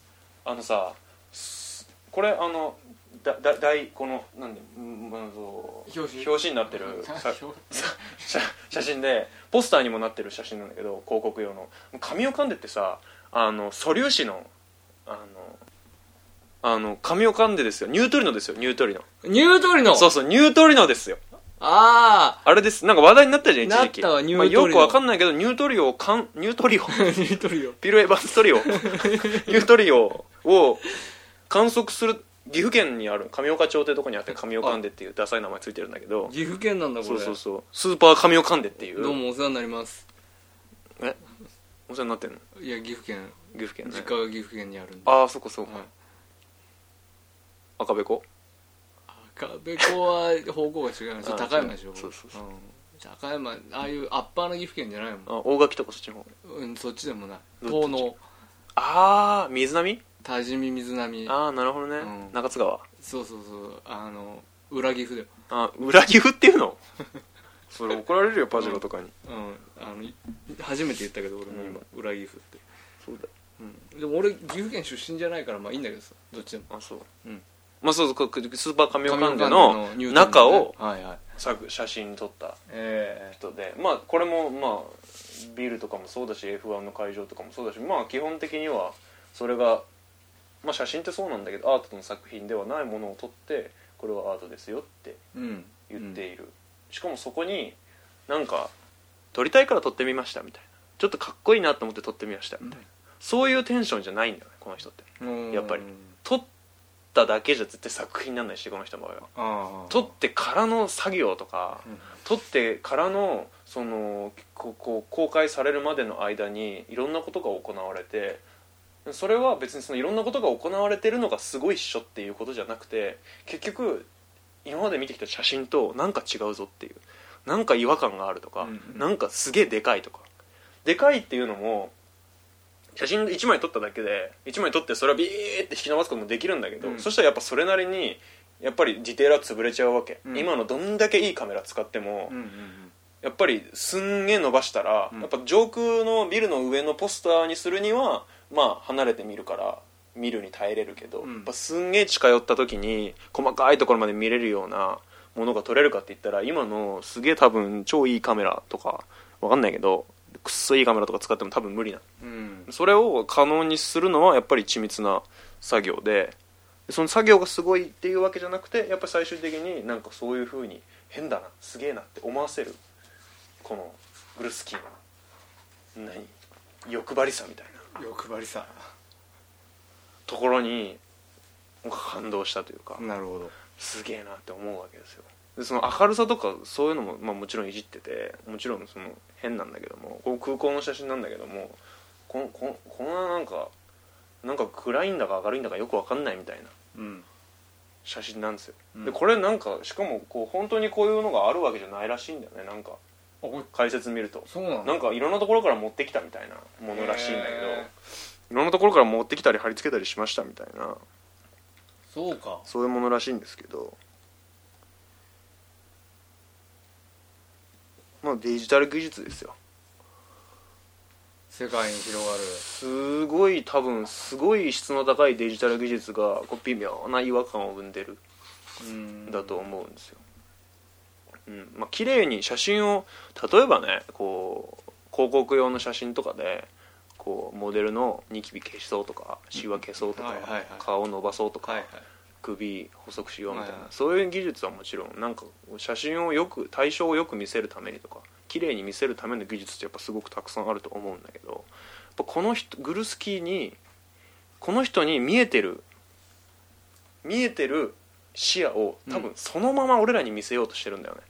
あのさすこれあのだだ大このなんで、うんまあそう表紙。表紙になってる <laughs> さ写写真でポスターにもなってる写真なんだけど広告用の。紙を噛んでってさあの素粒子のあのあの紙を噛んでですよ。ニュートリノですよニュートリノ。ニュートリノ？そうそうニュートリノですよ。ああれです。なんか話題になったじゃん一時期。なったわニューまあ、トリノ。よくわかんないけどニュートリオをかんニュートリオ。あ <laughs> ニュートリノピルエヴァンストリオ。<laughs> ニュートリオを観測する岐阜県にある上岡町ってとこにあって上岡んでっていうダサい名前ついてるんだけど。岐阜県なんだこれ。そうそうそう。スーパー上岡んでっていう。どうもお世話になります。え？お世話になってんの？いや岐阜県。岐阜県ね。実家が岐阜県にあるんで。ああそこそこはい。赤べこ？赤べこは方向が違うのちょっと高山でしょそうそうそう。高山ああいうアッパーの岐阜県じゃないもん。あ大垣とかそっちの方。うんそっちでもない。どっち？遠野。ああ水波？多治見水波。ああなるほどね、うん。中津川。そうそうそう。あの裏岐阜だよあ裏岐阜っていうの？<laughs> それ怒られるよパジェロとかに、うん。あのい初めて言ったけど俺も今、裏岐阜って。そうだうん。でも俺岐阜県出身じゃないからまあいいんだけどさどっちでも。あそう、うん。まあそうそうこスーパー神岡んでのニュートリノね中をはいはい。作写真撮ったえ人で。まあこれもまあビルとかもそうだし F1 の会場とかもそうだしまあ基本的にはそれが、まあ、写真ってそうなんだけどアートの作品ではないものを撮ってこれはアートですよってうん言っている、しかもそこになんか撮りたいから撮ってみましたみたいな。ちょっとかっこいいなと思って撮ってみましたみたいな、そういうテンションじゃないんだよねこの人って。うん。やっぱり。撮っただけじゃ絶対作品にならないしこの人の場合は。撮ってからの作業とか、うん。撮ってからのそのここう公開されるまでの間にいろんなことが行われてそれは別にそのいろんなことが行われてるのがすごいっしょっていうことじゃなくて結局今まで見てきた写真となんか違うぞっていうなんか違和感があるとか、うんうん。なんかすげえでかいとか。でかいっていうのも写真1枚撮っただけで1枚撮ってそれをビーって引き伸ばすこともできるんだけど、うん。そしたらやっぱそれなりにやっぱりディテールは潰れちゃうわけ、うん。今のどんだけいいカメラ使っても、うんうん。やっぱりすんげえ伸ばしたら、うん。やっぱ上空のビルの上のポスターにするにはまあ離れて見るから見るに耐えれるけど、うん。やっぱすんげえ近寄った時に細かいところまで見れるようなものが撮れるかって言ったら今のすげえ多分超いいカメラとかわかんないけどくっそいいカメラとか使っても多分無理な。うん。それを可能にするのはやっぱり緻密な作業でその作業がすごいっていうわけじゃなくてやっぱり最終的になんかそういう風に変だなすげえなって思わせるこのグルスキーの何？欲張りさみたいな欲張りさ。ところに感動したというかなるほど。すげえなって思うわけですよ。でその明るさとかそういうのも、まあ、もちろんいじっててもちろんその変なんだけどもこの空港の写真なんだけどもこんこんこんななんかなんか暗いんだか明るいんだかよくわかんないみたいなうん。写真なんですよ、うん。でこれなんかしかもこう本当にこういうのがあるわけじゃないらしいんだよねなんか解説見ると。そうなのなんかいろんなところから持ってきたみたいなものらしいんだけど。へいろんなところから持ってきたり貼り付けたりしましたみたいな。そうか。そういうものらしいんですけど。まあデジタル技術ですよ。世界に広がる。すごい多分すごい質の高いデジタル技術がこう微妙な違和感を生んでる。うんん。だと思うんですよ、うん。まあ綺麗に写真を例えばねこう広告用の写真とかでこうモデルのニキビ消そうとかシワ消そうとか、顔伸ばそうとか、首細くしようみたいな、そういう技術はもちろんなんか写真をよく対象をよく見せるためにとか綺麗に見せるための技術ってやっぱすごくたくさんあると思うんだけどやっぱこの人グルスキーにこの人に見えてる見えてる視野を多分そのまま俺らに見せようとしてるんだよね、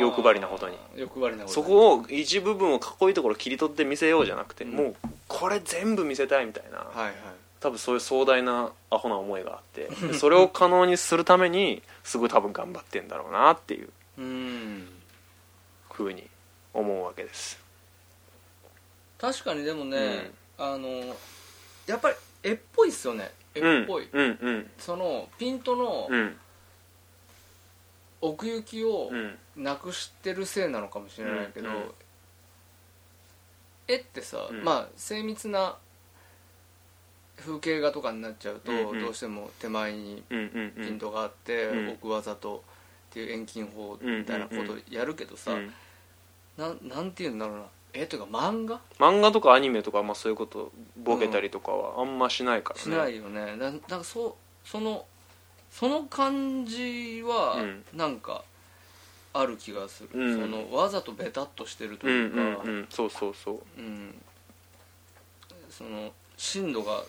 欲張りなことに。欲張りなことに。そこを一部分をかっこいいところ切り取って見せようじゃなくて、うん。もうこれ全部見せたいみたいな、はいはい。多分そういう壮大なアホな思いがあって <laughs> でそれを可能にするためにすごい多分頑張ってんだろうなっていう。うん。ふうに思うわけです。確かにでもね、あのやっぱり絵っぽいっすよね。絵っぽい、うんうん。そのピントのうん奥行きをうん。なくしてるせいなのかもしれないけど、うんうん。絵ってさ、うん。まあ精密な風景画とかになっちゃうと、うんうん。どうしても手前にうんうんうん。ピントがあって、うん。奥技とっていう遠近法みたいなことやるけどさ、うんなんなんていうんだろうな。絵というか漫画？漫画とかアニメとか、まあ、そういうことボケたりとかはあんましないからね。しないよね。ななんかそうそのその感じはうん。なんかある気がする、うん。そのわざとベタっとしてるとうんいううか、んうん。そうそうそう。うん。その深度が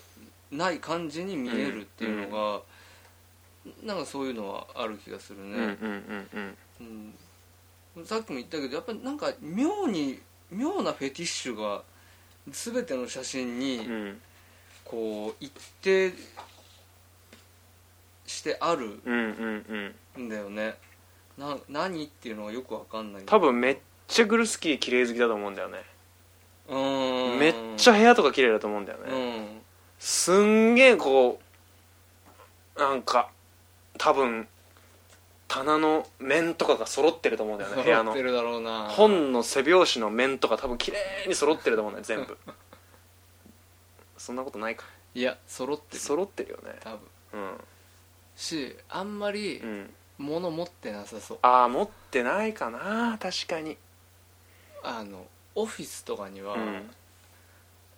ない感じに見えるっていうのが、なんかそういうのはある気がするうんうんね、うん。うん。さっきも言ったけどやっぱりなんか妙に妙なフェティッシュが全ての写真うんにうん。こう一定してあるうんうんうん。んだよね。な何っていうのがよくわかんない。多分めっちゃグルスキー綺麗好きだと思うんだよね。うーん。めっちゃ部屋とか綺麗だと思うんだよね、うんすんげえこうなんか多分棚の面とかが揃ってると思うんだよね部屋の揃ってるだろうな。本の背表紙の面とか多分綺麗に揃ってると思うんだよ <laughs> 全部。そんなことないか。いや揃ってる揃ってるよね。多分。うんしあんまりうん。物持ってなさそう。ああ持ってないかな確かに。あのオフィスとかにはうん。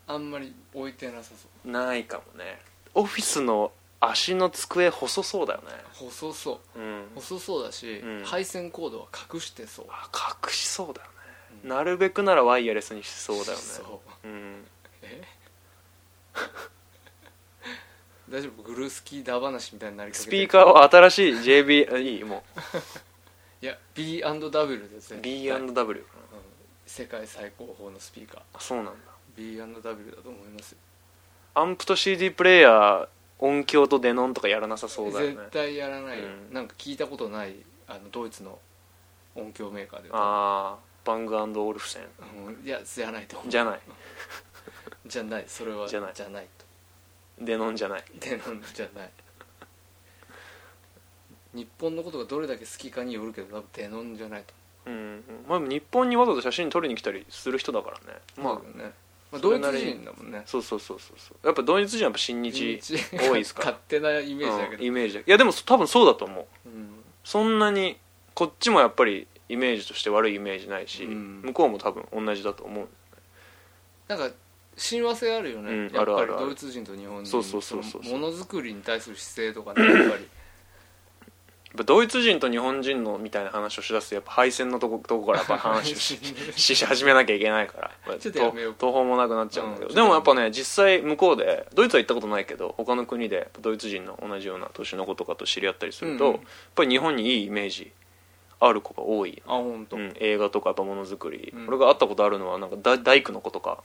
あんまり置いてなさそう。ないかもね。オフィスの足の机細そうだよね。細そう。うん。細そうだし、うん。配線コードは隠してそう。あ隠しそうだよね、なるべくならワイヤレスにしそうだよね。そう。うん。え？大丈夫？グルースキーダ話みたいになりかけてスピーカーは新しい JB あいいも <laughs> いや B&W ですうね。B&W かな世界最高峰のスピーカー。あそうなんだ。B&W だと思いますよ。アンプと CD プレイヤー音響とデノンとかやらなさそうだよね。絶対やらない。よ、うん。なんか聞いたことないあのドイツの音響メーカーでああバングオルフセン。うん、いやじゃないと思う。じゃない。<laughs> じゃない。それはじゃない。じゃないデノンじゃない。とでなんじゃない。日本のことがどれだけ好きかによるけど多分デノンじゃないと。うんまあ日本にわざわざ写真撮りに来たりする人だからね。まあね、まあ、そドイツ人だもんね。そうそうそうそうそう。やっぱドイツ人はやっぱ親日多いですから。勝手なイメージだけど、うんイメージだいやでも多分そうだと思う。うん。そんなにこっちもやっぱりイメージとして悪いイメージないし、うん。向こうも多分同じだと思う。なんか親和性あるよね、うんやっぱあるあるある。りドイツ人と日本人。そうそうそうそうのものづくりに対する姿勢とかね。やっぱりやっぱドイツ人と日本人のみたいな話をしだすとやっぱ敗戦のとことこからやっぱ <laughs> 話をししし始めなきゃいけないから。ちょっとやめよう。と途方もなくなっちゃうんだけど、うんでもやっぱね実際向こうでドイツは行ったことないけど他の国でドイツ人の同じような年の子とかと知り合ったりすると、うん。うんやっぱり日本にいいイメージある子が多い、あ本当。うん、映画とかやっぱものづくり、うん。俺が会ったことあるのはなんか大大工の子とか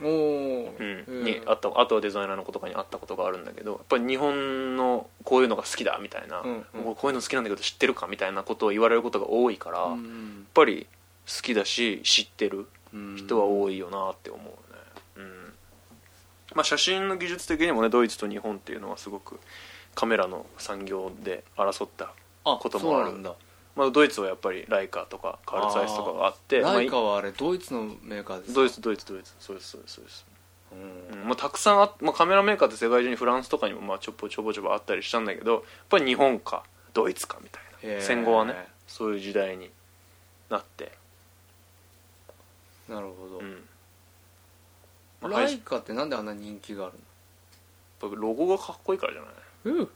うん、にあったあとはデザイナーの子とかに会ったことがあるんだけどやっぱり日本のこういうのが好きだみたいな、うんうん。こういうの好きなんだけど知ってるかみたいなことを言われることが多いから、うやっんぱり好きだし知ってるうん。人は多いよなって思うね、うん。まあ、写真の技術的にもねドイツと日本っていうのはすごくカメラの産業で争ったあこともある。んだまあ、ドイツはやっぱりライカとかカール・サイスとかがあってまあライカはあれドイツのメーカーですか？ドイツドイツドイツそうですそうですそうですうん。うんまあ、たくさんあ、まあ、カメラメーカーって世界中にフランスとかにもまあちょぼちょぼちょぼあったりしたんだけどやっぱり日本かドイツかみたいな。戦後はねそういう時代になって、なるほど、うん。まあ、ラ会イカってなんであんな人気がある社ロゴがかっこいいからじゃない？のうん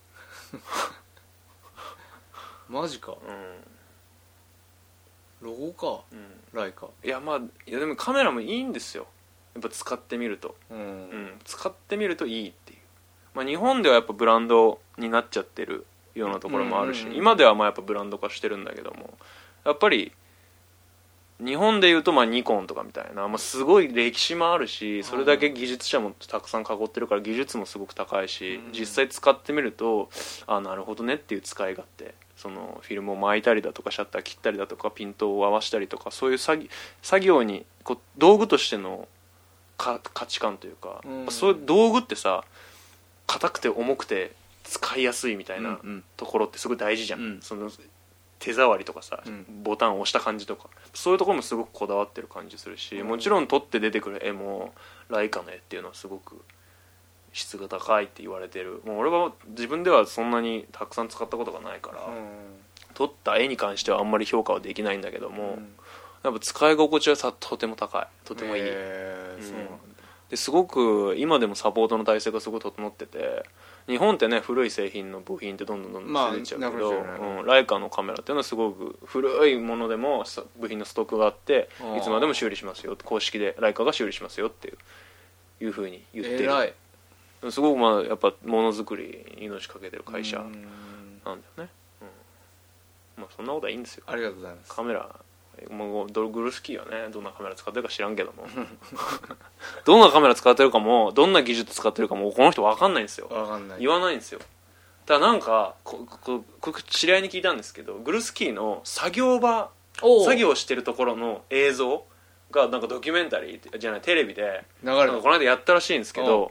マジか。うん。ロゴか。うん。ライカ。いやまあいやでもカメラもいいんですよ。やっぱ使ってみると、うん、うん、使ってみるといいっていう、まあ、日本ではやっぱブランドになっちゃってるようなところもあるし、うんうんうん。今ではまあやっぱブランド化してるんだけどもやっぱり日本でいうとまあニコンとかみたいな、まあ、すごい歴史もあるしそれだけ技術者もたくさん囲ってるから技術もすごく高いし、うん。実際使ってみるとあなるほどねっていう使い勝手そのフィルムを巻いたりだとかシャッター切ったりだとかピントを合わしたりとかそういう作業にこう道具としてのか価値観というか、うん。そういう道具ってさ硬くて重くて使いやすいみたいなうんところってすごい大事じゃん、うん。その手触りとかさ、うん。ボタンを押した感じとか。そういうところもすごくこだわってる感じするし、うん。もちろん撮って出てくる絵もライカの絵っていうのはすごく質が高いって言われてる。もう俺は自分ではそんなにたくさん使ったことがないから、撮った絵に関してはあんまり評価はできないんだけども、やっぱ使い心地はさとても高い。とてもいい、うん。へーそうなんだ。ですごく今でもサポートの体制がすごい整ってて日本ってね古い製品の部品ってどんどんどんどまあん出てっちゃうけど、なくなっちゃうよね。うん、ライカのカメラっていうのはすごく古いものでもさ部品のストックがあっていつまでも修理しますよ公式でライカが修理しますよっていういうふうに言って偉い。るすごくまあやっぱものづくりに命かけてる会社うなんんだよね、うん、まあそんなことはいいんですよ。ありがとうございます。カメラ。もうドグルスキーはね。どんなカメラ使ってるか知らんけども。<laughs> どんなカメラ使ってるかもどんな技術使ってるかもこの人分かんないんですよ。わかんない。言わないんですよ。ただなんかこここ知り合いに聞いたんですけどグルスキーの作業場作業してるところの映像がなんかドキュメンタリーじゃないテレビでこの間やったらしいんですけど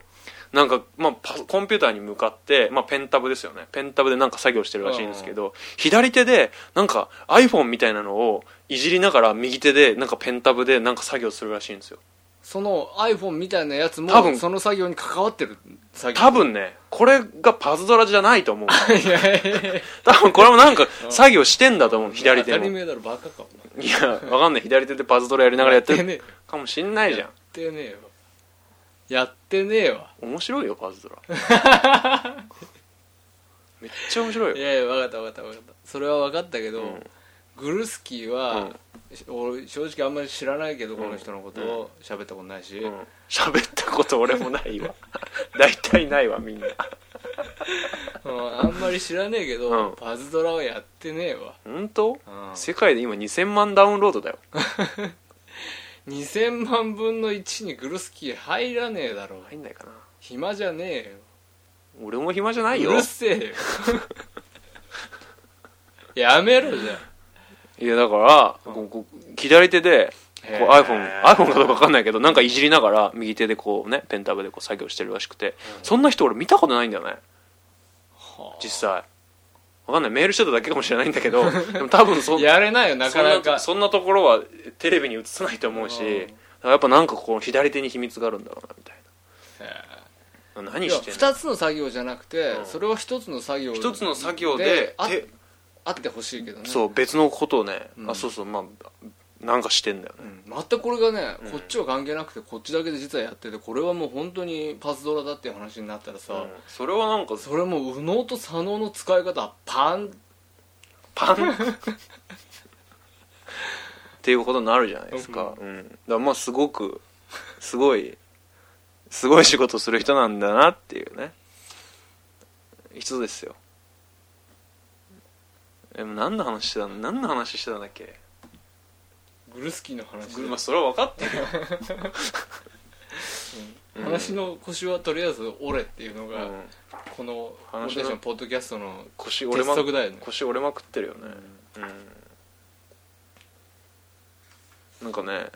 なんか、まあ、コンピューターに向かって、まあ、ペンタブですよね。ペンタブでなんか作業してるらしいんですけど左手でなんか iPhone みたいなのをいじりながら右手でなんかペンタブでなんか作業するらしいんですよ。その iPhone みたいなやつも多分。その作業に関わってる作業。多分ね。これがパズドラじゃないと思う。<laughs> 多分これもなんか作業してんだと思う。左手も。当たり前だろバカか。もいやわかんない。左手でパズドラやりながらやってるかもしんないじゃん。やってねえわやってねえわ。面白いよパズドラ。<laughs> めっちゃ面白いよ。いやいや分かった分かった分かった。それは分かったけど、うん。グルスキーは、俺正直あんまり知らないけどん。この人のことを喋ったことないし、うん。喋ったこと俺もないわ。<laughs> 大体ないわみんな。<laughs> うんあんまり知らねえけど、うん。パズドラはやってねえわ、本当？うん。世界で今2000万ダウンロードだよ2000万分の1にグルスキー入らねえだろ。入んないかな。暇じゃねえよ。俺も暇じゃないうよるせえよ。<laughs> やめろじゃいやだから、こうこう左手でこうへー。iPhone, iPhone かどうか分かんないけどなんかいじりながら右手でこうねペンタブでこう作業してるらしくて、そんな人俺見たことないんだよね。あ。実際分かんない。メールしてただけかもしれないんだけど <laughs> でも多分そやれないよなかなか。そんなところはテレビに映さないと思うし、やっぱなんかこう左手に秘密があるんだろうなみたいへな何してんの？2つの作業じゃなくて、うん。それは1つの作業一つの作業であ手あってほしいけどね。そう別のことをね、うん。あそうそうまあなんかしてんだよね、うん、全くこれがね、うん。こっちは関係なくてこっちだけで実はやっててこれはもう本当にパズドラだっていう話になったらさ、うん。それはなんかそれもう右脳と左脳の使い方パン。パン？っていうことになるじゃないですか,、うん。だまあすごくすごいすごい仕事する人なんだなっていうね。人ですよ。でも何の話してたの？何の話してたんだっけ？グルスキーの話。でまあそれは分かってるよ、うん。話の腰はとりあえず折れっていうのが、うん、この話の俺たちのポッドキャストの腰折れま鉄則だよね。腰折れまくってるよね。うん、なんかね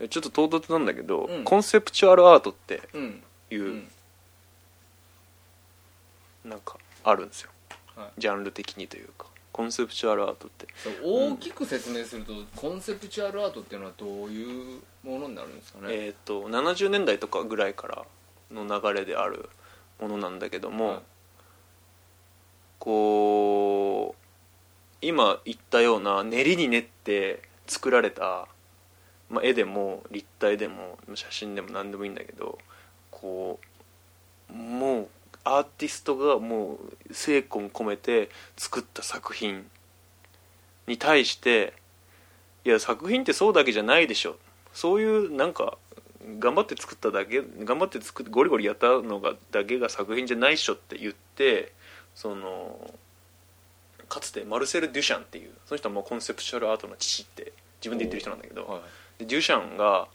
えちょっと唐突なんだけど、うん。コンセプチュアルアートってうん。いう、うん。なんかあるんですよ、はい。ジャンル的にというかコンセプチュアルアートって。大きく説明すると、コンセプチュアルアートっていうのはどういうものになるんですかね、えっ、と70年代とかぐらいからの流れであるものなんだけども、はい。こう今言ったような練りに練って作られた、まあ、絵でも立体でも写真でも何でもいいんだけどこうもうアーティストがもう精魂込めて作った作品に対していや作品ってそうだけじゃないでしょ。そういうなんか頑張って作っただけ頑張って作ってゴリゴリやったのがだけが作品じゃないっしょって言ってそのかつてマルセル・デュシャンっていうその人はもうコンセプチュアルアートの父って自分で言ってる人なんだけど、はいでデュシャンが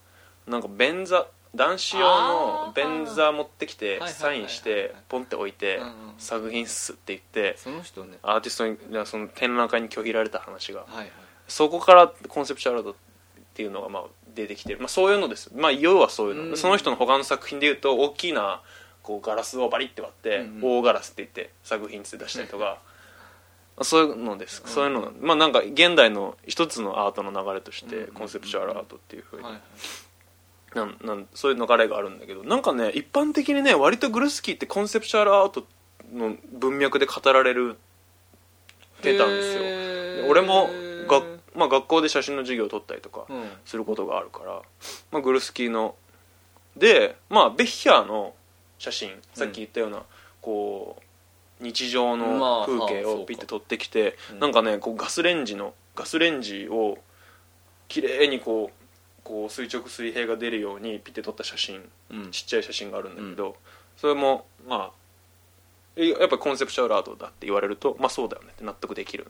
なんか便座男子用の便座持ってきてサインしてポンって置いてうんうん。作品っすって言ってその人ね。アーティストにその展覧会に拒否られた話が。はいはい。そこからコンセプチュアルアートっていうのがまあ出てきてる、まあ、そういうのです。まあ要はそういうの、うんその人の他の作品でいうと大きなこうガラスをバリって割って、うんうん。大ガラスって言って作品って出したりとか、<laughs> まあそういうのです、そういうの。まあなんか現代の一つのアートの流れとしてうんうんうん。コンセプチュアルアートっていうふうに、はいはいなんなんそういう流れがあるんだけど。なんかね一般的にね割とグルスキーってコンセプチュアルアートの文脈で語られるてたんですよ。俺もが、まあ、学校で写真の授業を取ったりとかうん。することがあるから、まあ、グルスキーので、まあ、ベッヒャーの写真さっき言ったような、こう日常まのあ風景をピッて撮ってきて、うん。なんかねこうガスレンジのガスレンジを綺麗にこうこう垂直水平が出るようにピッて撮った写真うん。ちっちゃい写真があるんだけど、それもまあえやっぱりコンセプチュアルアートだって言われるとまあそうだよねって納得できる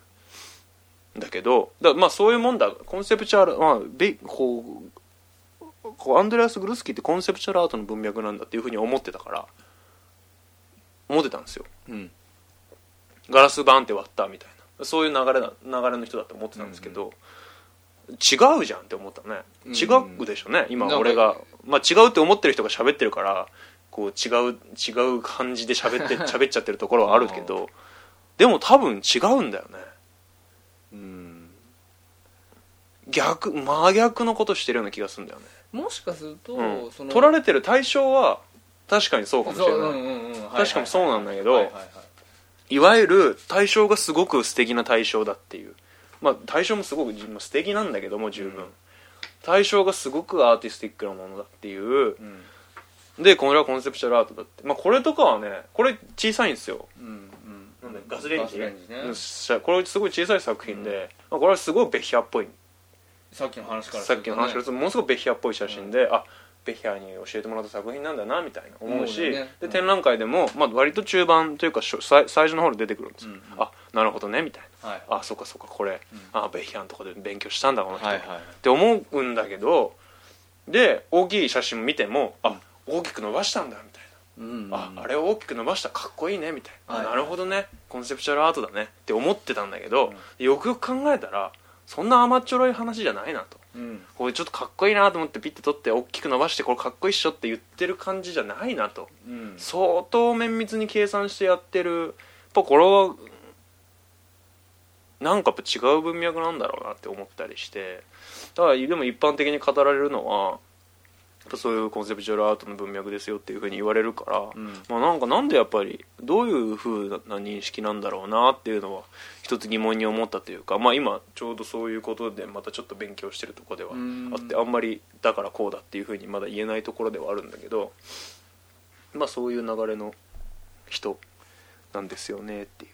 んだけどだまあそういうもんだ。コンセプチュアルまあべこうこうアンドレアス・グルスキーってコンセプチュアルアートの文脈なんだっていうふうに思ってたから思ってたんですよ。うん。ガラスバンって割ったみたいな。そういう流れだ流れの人だと思ってたんですけど、違うじゃんって思ったね。うん。違うでしょね、今俺が、まあ、違うって思ってる人が喋ってるからこう違う違う感じで喋って <laughs> 喋っちゃってるところはあるけどでも多分違うんだよね。うん。逆真逆のことしてるような気がするんだよね、もしかすると、うん、その取られてる対象は確かにそうかもしれない、うんうんうん。確かにそうなんだけどはいはいはい。いわゆる対象がすごく素敵な対象だっていうまあ対象もすごくまあ素敵なんだけども十分、対象がすごくアーティスティックなものだっていう。うん。でこれはコンセプチュアルアートだって。まあこれとかはねこれ小さいんですよ。うんうん。なん。だガスレンジガスレンジね。うん。しこれすごい小さい作品で、まあ、これはすごいベヒアっぽい。さっきの話からね。さっきの話からものすごいベヒアっぽい写真で、あベヒアに教えてもらった作品なんだなみたいな思うし。思うよね。うん。で展覧会でも、まあ、割と中盤というかしょ最最初の方で出てくるんですよ、うんうん。あなるほどねみたいなはい。あそっかそっかこれ、うん。あベヒアのとこで勉強したんだこの人、はいはいって思うんだけどで大きい写真見てもあ大きく伸ばしたんだみたいうんな、ああれを大きく伸ばしたかっこいいねみたいな、はいあなるほどね。コンセプチュアルアートだね。って思ってたんだけど、よくよく考えたらそんな甘っちょろい話じゃないなと。うん。これちょっとかっこいいなと思ってピッて取って大きく伸ばしてこれかっこいいっしょって言ってる感じじゃないなと。うん。相当綿密に計算してやってるやっぱこれはなんか違う文脈なんだろうなって思ったりしてだからでも一般的に語られるのはやっぱそういうコンセプチュアルアートの文脈ですよっていうふうに言われるから、うんまあ、なんかなんでやっぱりどういうふうな認識なんだろうなっていうのは一つ疑問に思ったというか、まあ、今ちょうどそういうことでまたちょっと勉強してるところではあってうんあんまりだからこうだっていうふうにまだ言えないところではあるんだけど、まあ、そういう流れの人なんですよねっていう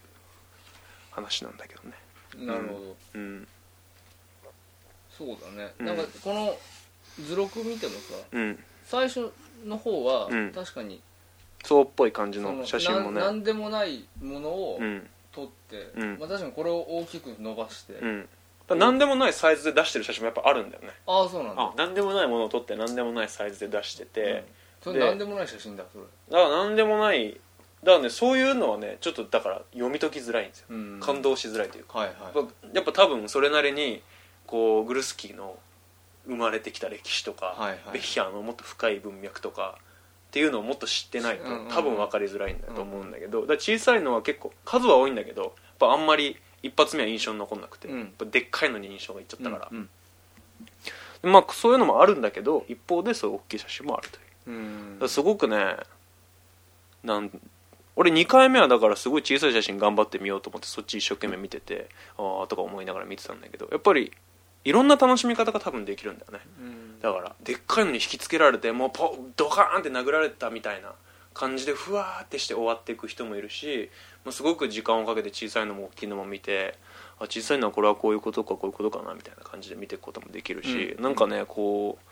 話なんだけどね。なるほど。うん。そうだね。うん。なんかこの図録見てもさうん、最初の方はうん。確かにそうっぽい感じの写真もね。ななんでもないものをうん。撮ってうん。まあ確かにこれを大きく伸ばして。何でもないサイズで出してる写真もやっぱあるんだよね。ああそうなんだ。あ何でもないものを撮って何でもないサイズで出してて、それなんでもない写真だそれ。だから何でもないだからねそういうのはねちょっとだから読み解きづらいんですよ、うん。感動しづらいというか、はいはい。やっぱ多分それなりにこうグルスキーの生まれてきた歴史とか、はいはい。ベヒアのもっと深い文脈とかっていうのをもっと知ってないとうんうんうん。多分分かりづらいんだと思うんだけど、だから小さいのは結構数は多いんだけどやっぱあんまり一発目は印象に残んなくて、うん。やっぱでっかいのに印象がいっちゃったから、うんまあそういうのもあるんだけど一方でそういう大きい写真もあるという。うん。すごくねなん俺2回目はだからすごい小さい写真頑張ってみようと思ってそっち一生懸命見ててああとか思いながら見てたんだけどやっぱりいろんな楽しみ方が多分できるんだよね。うん。だからでっかいのに引きつけられてもうポドカーンって殴られたみたいな感じでふわーってして終わっていく人もいるしもうすごく時間をかけて小さいのも大きいのも見てあ小さいのはこれはこういうことかこういうことかなみたいな感じで見ていくこともできるし、うん。なんかねこう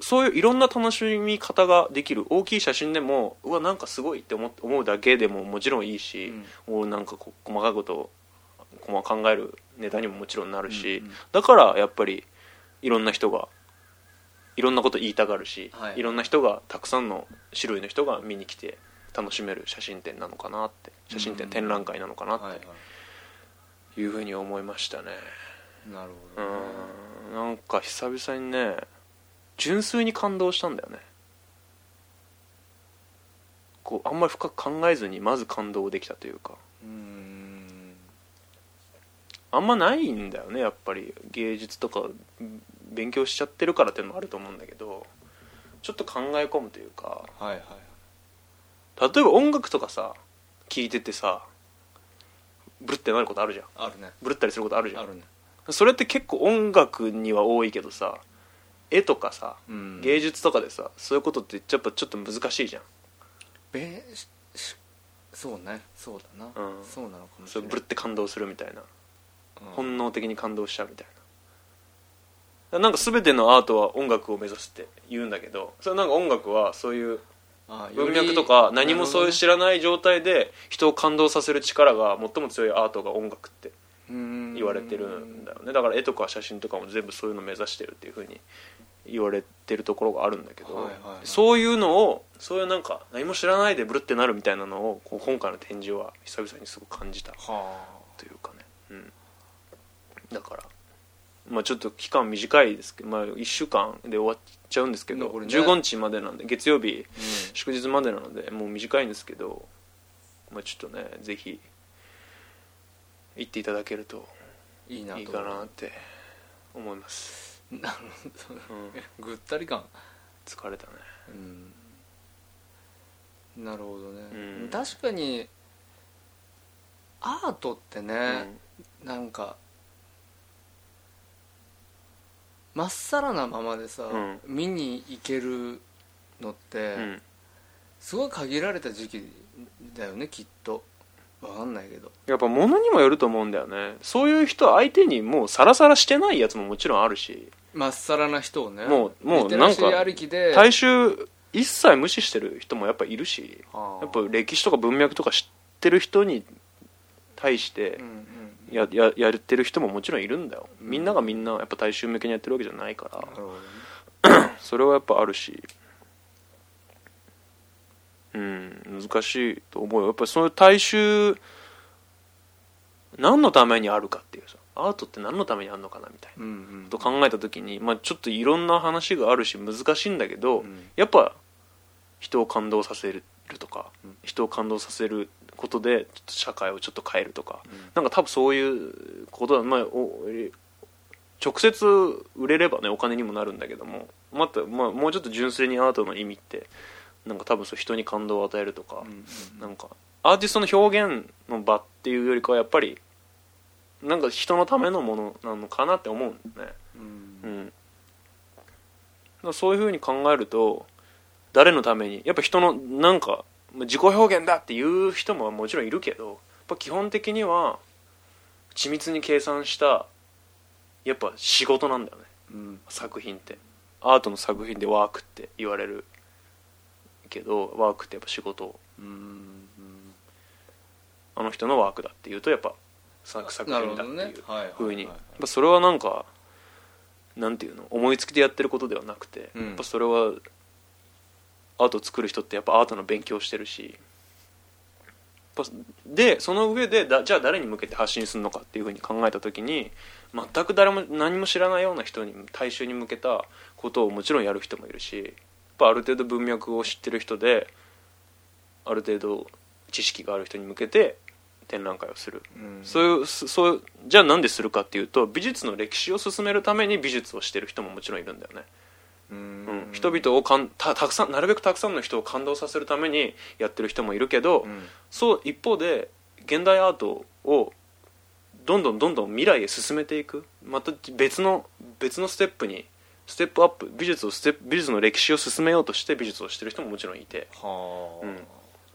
そういういろんな楽しみ方ができる。大きい写真でもうわなんかすごいって思思うだけでももちろんいいし、もうなんかこう細かいことを考えるネタにももちろんなるし、うんうん。だからやっぱりいろんな人がいろんなこと言いたがるし、はい。いろんな人がたくさんの種類の人が見に来て楽しめる写真展なのかなって写真展、うん展覧会なのかなっていうふうに思いましたね。いなるうほどね。ん。なんか久々にね純粋に感動したんだよね。こうあんまり深く考えずにまず感動できたというか。うん。あんまないんだよねやっぱり。芸術とかうん勉強しちゃってるからっていうのもあると思うんだけどちょっと考え込むというか。はいはい。例えば音楽とかさ聴いててさブルってなることあるじゃん。あるね。ブルったりすることあるじゃん。あるね。それって結構音楽には多いけどさ絵とかさうん。芸術とかでさそういうことってやっぱちょっと難しいじゃん。べそうね。そうだな。うん。そうなのかもしそうブルれないって感動するみたいな。うん。本能的に感動しちゃうみたいな。なんか全てのアートは音楽を目指すって言うんだけどそれなんか音楽はそういうあ文脈とか何もそういう知らない状態で人を感動させる力が最も強いアートが音楽って言言われてるんだよね。だから絵とか写真とかも全部そういうのを目指してるっていうふうに言われてるところがあるんだけど、はいはいはい。そういうのをそういうなんか何も知らないでブルってなるみたいなのをこう今回の展示は久々にすごく感じたはというかね、うん、だから、まあ、ちょっと期間短いですけど、まあ、1週間で終わっちゃうんですけど、ね。15日までなんで月曜日あ祝日までなのでもう短いんですけど、まあ、ちょっとねぜひ行っていただけるといいないといかなって思います、なるほどうん、ぐったり感。疲れたね。うん。なるほどね、うん。確かにアートってね、なんかまっさらなままでさ、うん。見に行けるのって、うん。すごい限られた時期だよねきっとわかんないけど。やっぱ物にもよると思うんだよね。そういう人相手にもうサラサラしてないやつももちろんあるし。まっさらな人をね。もうもうなんか大衆一切無視してる人もやっぱいるし。やっぱ歴史とか文脈とか知ってる人に対してやややってる人ももちろんいるんだよ。うん。みんながみんなやっぱ大衆向けにやってるわけじゃないから。ね。<clears throat> それはやっぱあるしうん難しいと思うよ。やっぱりそう。いう大衆何のためにあるかっていうさアートって何のためにあるのかなみたいな。うんうん。と考えた時に、まあ、ちょっといろんな話があるし難しいんだけど、うん。やっぱ人を感動させるとか、うん。人を感動させることでちょっと社会をちょっと変えるとか、うん。なんか多分そういうことだ、まあ、お直接売れればねお金にもなるんだけどもまた、まあ、もうちょっと純粋にアートの意味ってなんか多分そう人に感動を与えるとか、なんかアーティストの表現の場っていうよりかはやっぱりなんか人のためのものなのかなって思うんだよね。うん。うん、そういうふうに考えると誰のためにやっぱ人のなんか自己表現だっていう人ももちろんいるけどやっぱ基本的には緻密に計算したやっぱ仕事なんだよね。うん。作品って。アートの作品でワークって言われるけどワークってやっぱ仕事。うんあの人のワークだっていうとやっぱ作作品だっていうふうに、はいやっぱそれはなんかなんていうの？思いつきでやってることではなくて、うん。やっぱそれはアートを作る人ってやっぱアートの勉強をしてるし。やっぱでその上でだじゃあ誰に向けて発信するのかっていうふうに考えた時に全く誰も何も知らないような人に大衆に向けたことをもちろんやる人もいるしぱある程度文脈を知ってる人である程度知識がある人に向けて展覧会をする。うん。そういうそそうじゃあなんでするかっていうと美術の歴史を進めるために美術をしてる人ももちろんいるんだよね、ううんん、人々をかんたたくさんなるべくたくさんの人を感動させるためにやってる人もいるけど、うん。そう一方で現代アートをどんどんどんどん未来へ進めていく。また別の別のステップにステップアップ美術をステップ美術の歴史を進めようとして美術をしてる人ももちろんいて。はあ。うん。やっ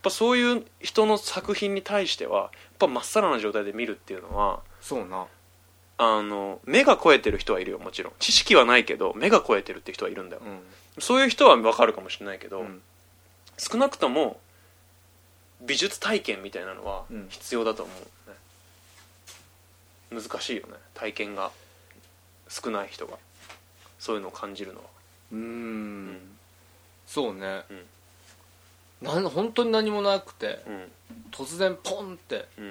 ぱそういう人の作品に対してはやっぱまっさらな状態で見るっていうのはそうな。あの目が肥えてる人はいるよもちろん。知識はないけど目が肥えてるっていう人はいるんだよ、うん。そういう人は分かるかもしれないけど、うん。少なくとも美術体験みたいなのはうん。必要だと思う、ね難しいよね。体験が少ない人がそういうのを感じるのは。うーんん。そうね。なん本当に何もなくてうん。突然ポンってう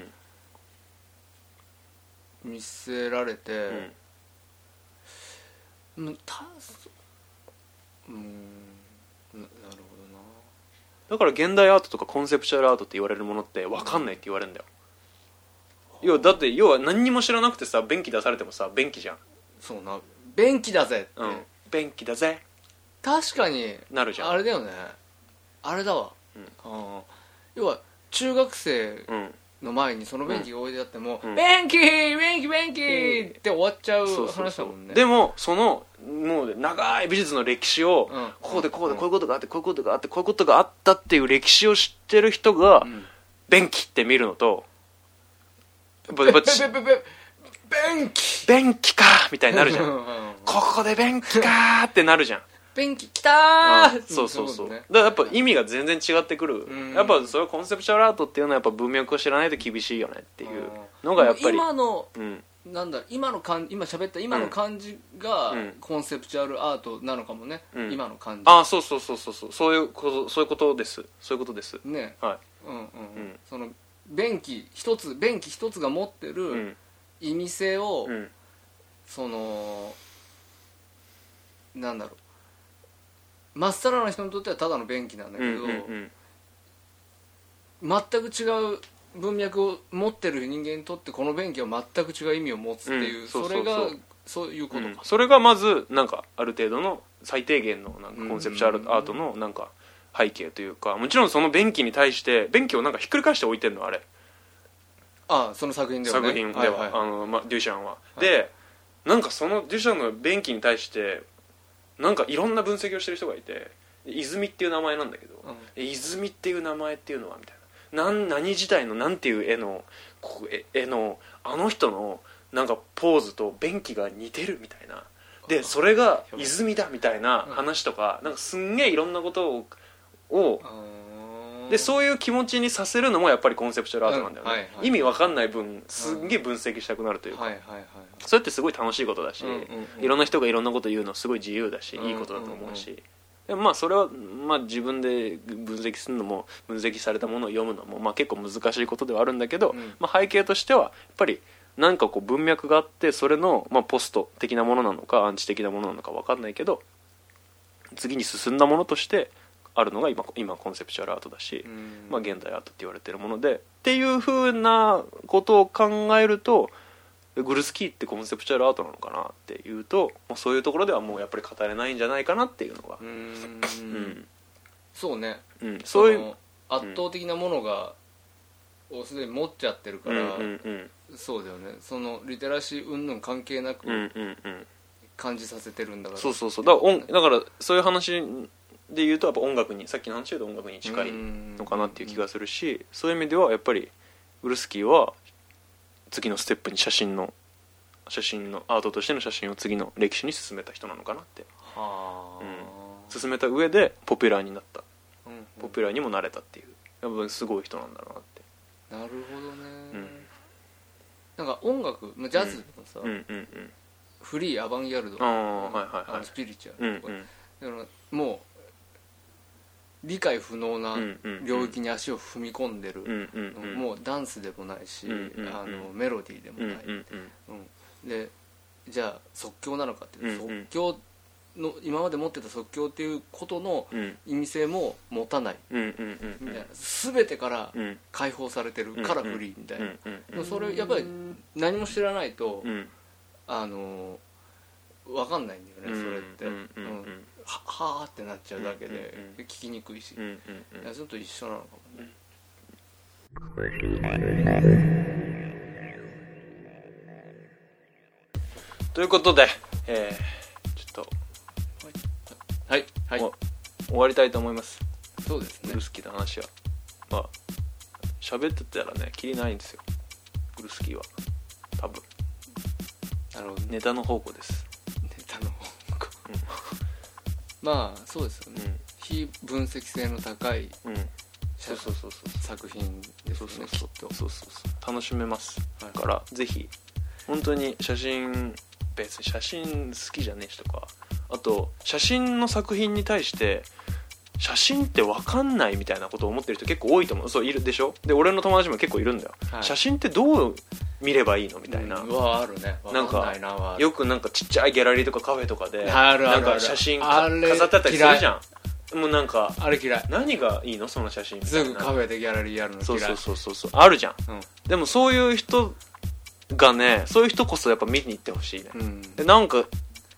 ん。見せられてうん。うんたうーんななるほどな。だから現代アートとかコンセプチュアルアートって言われるものって分かんないって言われるんだよ。要はだって要は何にも知らなくてさ便器出されてもさ便器じゃん。そうな便器だぜって、うん。便器だぜ。確かに。なるじゃん。あれだよね。あれだわ、うん。要は中学生うん。の前にその便器が置いてあっても「うん。便器便器便器!」って終わっちゃう話だもんね。でもそのもう長い美術の歴史を、うん。こうでこうでうん。こういうことがあってこういうことがあってこういうことがあったっていう歴史を知ってる人がうん。便器って見るのとやっぱやっぱ便器。便器かみたいになるじゃうんここで便器かってなるじゃん。便器きたー。そうそうそう。いだからやっぱ意味が全然違ってくる。うん。やっぱそれはコンセプチュアルアートっていうのはやっぱ文脈を知らないと厳しいよねっていうのがやっぱり。今のうん。なんだ今の感今喋った今の感じがうん。コンセプチュアルアートなのかもね、うん。今の感じ。ああそうそうそうそうそう。そういうことそういうことです。そういうことです。ね。はうんうん、うん。ん。その便器一つ便器一つが持ってい、うるん意味性を、うん。そのなんだろう。まっさらな人にとってはただの便器なんだけど、うんうんうん。全く違う文脈を持ってる人間にとってこの便器は全く違う意味を持つっていう,、うんそれがそういうことか、うん。それがまずなんかある程度の最低限のなんかコンセプチュアルアートのなんか背景というかもちろんその便器に対して便器をなんかひっくり返して置いてるのあれああその作品ではね。作品では、いいあのま、デュシャンは、はい。でなんかそのデュシャンの便器に対してなんかいろんな分析をしてる人がいて泉っていう名前なんだけど、うん。え泉っていう名前っていうのはみたいな。なん何時代のなんていう絵のこ絵絵のあの人のなんかポーズと便器が似てるみたいな。でそれが泉だみたいな話とかなんかすんげえいろんなことををでうそういう気持ちにさせるのもやっぱりコンセプチュアルアートなんだよね、うんはいはい。意味わかんない分すんげえ分析したくなるというか、はいはいはい。それってすごい楽しいことだし、うんうんうん。いろんな人がいろんなこと言うのすごい自由だし、うんいいことだと思うし、でもまあそれは、まあ、自分で分析するのも分析されたものを読むのも、まあ、結構難しいことではあるんだけど、うん。まあ、背景としてはやっぱり何かこう文脈があってそれの、まあ、ポスト的なものなのかアンチ的なものなのか分かんないけど次に進んだものとしてあるのが今今コンセプチュアルアートだし、うん。まあ、現代アートって言われてるものでっていうふうなことを考えるとグルスキーってコンセプチュアルアートなのかなっていうと、まあ、そういうところではもうやっぱり語れないんじゃないかなっていうのが。う、ん。うん。そうね。うん。そういうの圧倒的なものが、をすでに持っちゃってるから、そうだよね。そのリテラシー云々関係なく感じさせてるんだから、そうそうそう。だから音だからそういう話で言うとやっぱ音楽にさっきの話で言うと音楽に近いのかなっていう気がするしそういう意味ではやっぱりグルスキーは次のステップに写真の写真のアートとしての写真を次の歴史に進めた人なのかなって。はあ、進めた上でポピュラーになった。うんうん。ポピュラーにもなれたっていう。やっぱすごい人なんだろうなって。なるほどね、うん。なんか音楽まあジャズでもさ、うん。うん。うん。フリーアバンギャルドああはいはいはい。スピリチュうんアルとか、だからもう理解不能な領域に足を踏み込んでる、もうダンスでもないし、あのメロディーでもうんない、うん。でじゃあ即興なのかっていう即興の今まで持ってた即興っていうことのうん。意味性も持たない。みたいな、全てからうん。解放されてるからフリーみたいな、それやっぱり何も知らないと、うん。あの分かんないんだよねそれって、うんははーってなっちゃうだけで、うんうんうん。聞きにくいし、うんうんいやちょっと一緒なのかもね、ということで、えーちょっと。はい。はい。お終わりたいと思います。そうですね。グルスキーの話は。まあ喋ってたらねきりないんですよ。グルスキーは。多分。なるほどね。ネタの方向です。ネタの方向まあそうですよね、非分析性の高いうん、うん、そうそうそうそう作品ですそよねうそうそうきっとそうそうそう。楽しめます、はい。からぜひ本当に写真別に写真好きじゃねえしとか。あと写真の作品に対して写真って分かんないみたいなことを思ってる人結構多いと思う。そういるでしょ？で俺の友達も結構いるんだよ、はい。写真ってどう見ればいいのみたいな、うん。うわあるね。ないなはある。よくなんかちっちゃいギャラリーとかカフェとかであるあるある。なんか写真飾ってあったりするじゃん。もうなんかあれ嫌い。何がいいのその写真みたいな。すぐカフェでギャラリーやるの嫌い。そうそうそうそうそう。あるじゃん。うん。でもそういう人がねそういう人こそやっぱ見に行ってほしいね、うん。でなんか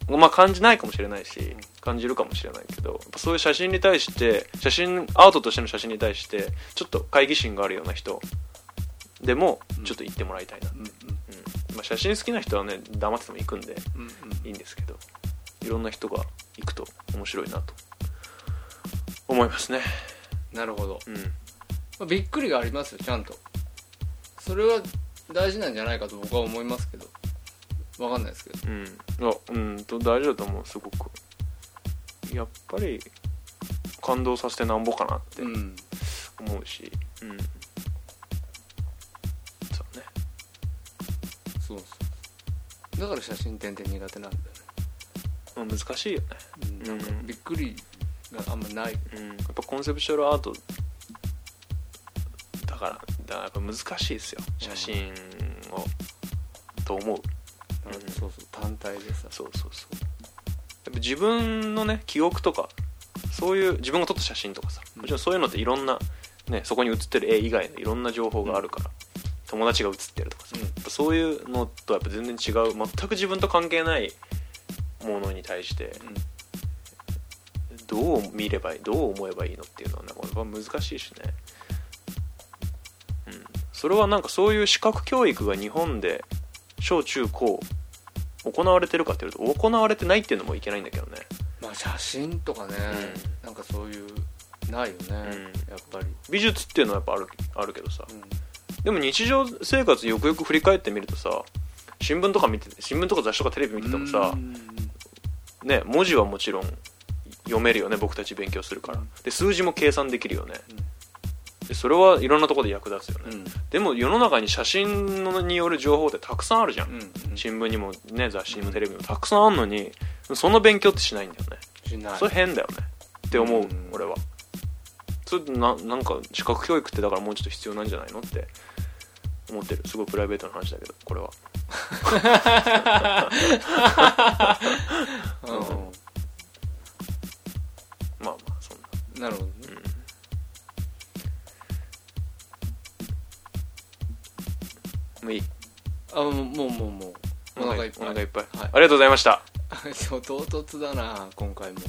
まあ感じないかもしれないし感じるかもしれないけどそういう写真に対して写真アートとしての写真に対してちょっと懐疑心があるような人でもちょっと行ってもらいたいな、うんまあ、写真好きな人はね黙ってても行くんでうんうん。いいんですけどいろんな人が行くと面白いなと思いますね。なるほど、うん。まあ、びっくりがありますよちゃんと。それは大事なんじゃないかと僕は思いますけど。わかんないですけど。うん。あうんと大事だと思うすごく。やっぱり感動させてなんぼかなってうん。思うし。うん、そうそうだから写真展って苦手なんだよね。まあ難しいよね。うんなんかうん。びっくりがあんまない。うん。やっぱコンセプチュアルアートだからだからやっぱ難しいですよ。写真を、と思う。そうそう単体でさ。そうそうそう。やっぱ自分のね記憶とかそういう自分が撮った写真とかさもちろんそういうのっていろんな、ね、そこに写ってる絵以外のいろんな情報があるから、友達が写ってるとかさ、うん。そういうのとやっぱ全然違う全く自分と関係ないものに対してどう見ればいいどう思えばいいのっていうのはねこれは難しいしね、うん、それはなんかそういう視覚教育が日本で小中高行われてるかっていうと行われてないっていうのもいけないんだけどね。まあ写真とかね、うなんかそういうないよね、ん。やっぱり、美術っていうのはやっぱあるあるけどさ。うんでも日常生活よくよく振り返ってみるとさ新聞とか見て新聞とか雑誌とかテレビ見ててもさうん。ね文字はもちろん読めるよね僕たち勉強するから。で数字も計算できるよね。でそれはいろんなところで役立つよね、うん。でも世の中に写真による情報ってたくさんあるじゃん、うんうん。新聞にもね雑誌にもテレビにもたくさんあるのにそんな勉強ってしないんだよね。しない。それ変だよね。って思う、うん。俺は。それななんか視覚教育ってだからもうちょっと必要なんじゃないのって思ってる。すごいプライベートな話だけどこれは。うまあまあそんな。んなるほどね。もういい。あもうもうもうもう。お腹いっぱい。お腹いっぱい、はい。ありがとうございました。<laughs> 唐突だな今回も。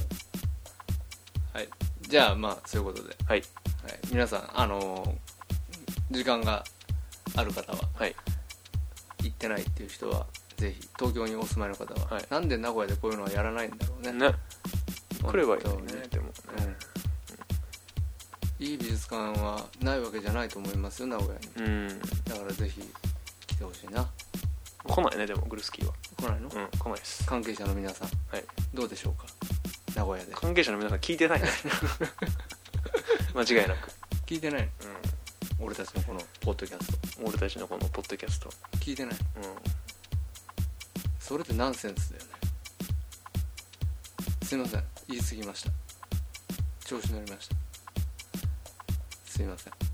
はい。じゃあまあそういうことで、はい。はい、皆さんあのー時間がある方ははい。行ってないっていう人はぜひ東京にお住まいの方は、はい。なんで名古屋でこういうのはやらないんだろうね。ね。来ればいいのねね。でもね。うん。いい美術館はないわけじゃないと思いますよ名古屋に。うん。だからぜひ来てほしいな。来ないねでもグルスキーは。来ないの、うん来ないです。関係者の皆さんはい。どうでしょうか？名古屋で。関係者の皆さん聞いてないね。<laughs> 間違いなく、聞いてないうん俺たちのこのポッドキャスト。俺たちのこのポッドキャスト、聞いてない。うん、それってナンセンスだよね。すいません。言い過ぎました。調子乗りました。すいません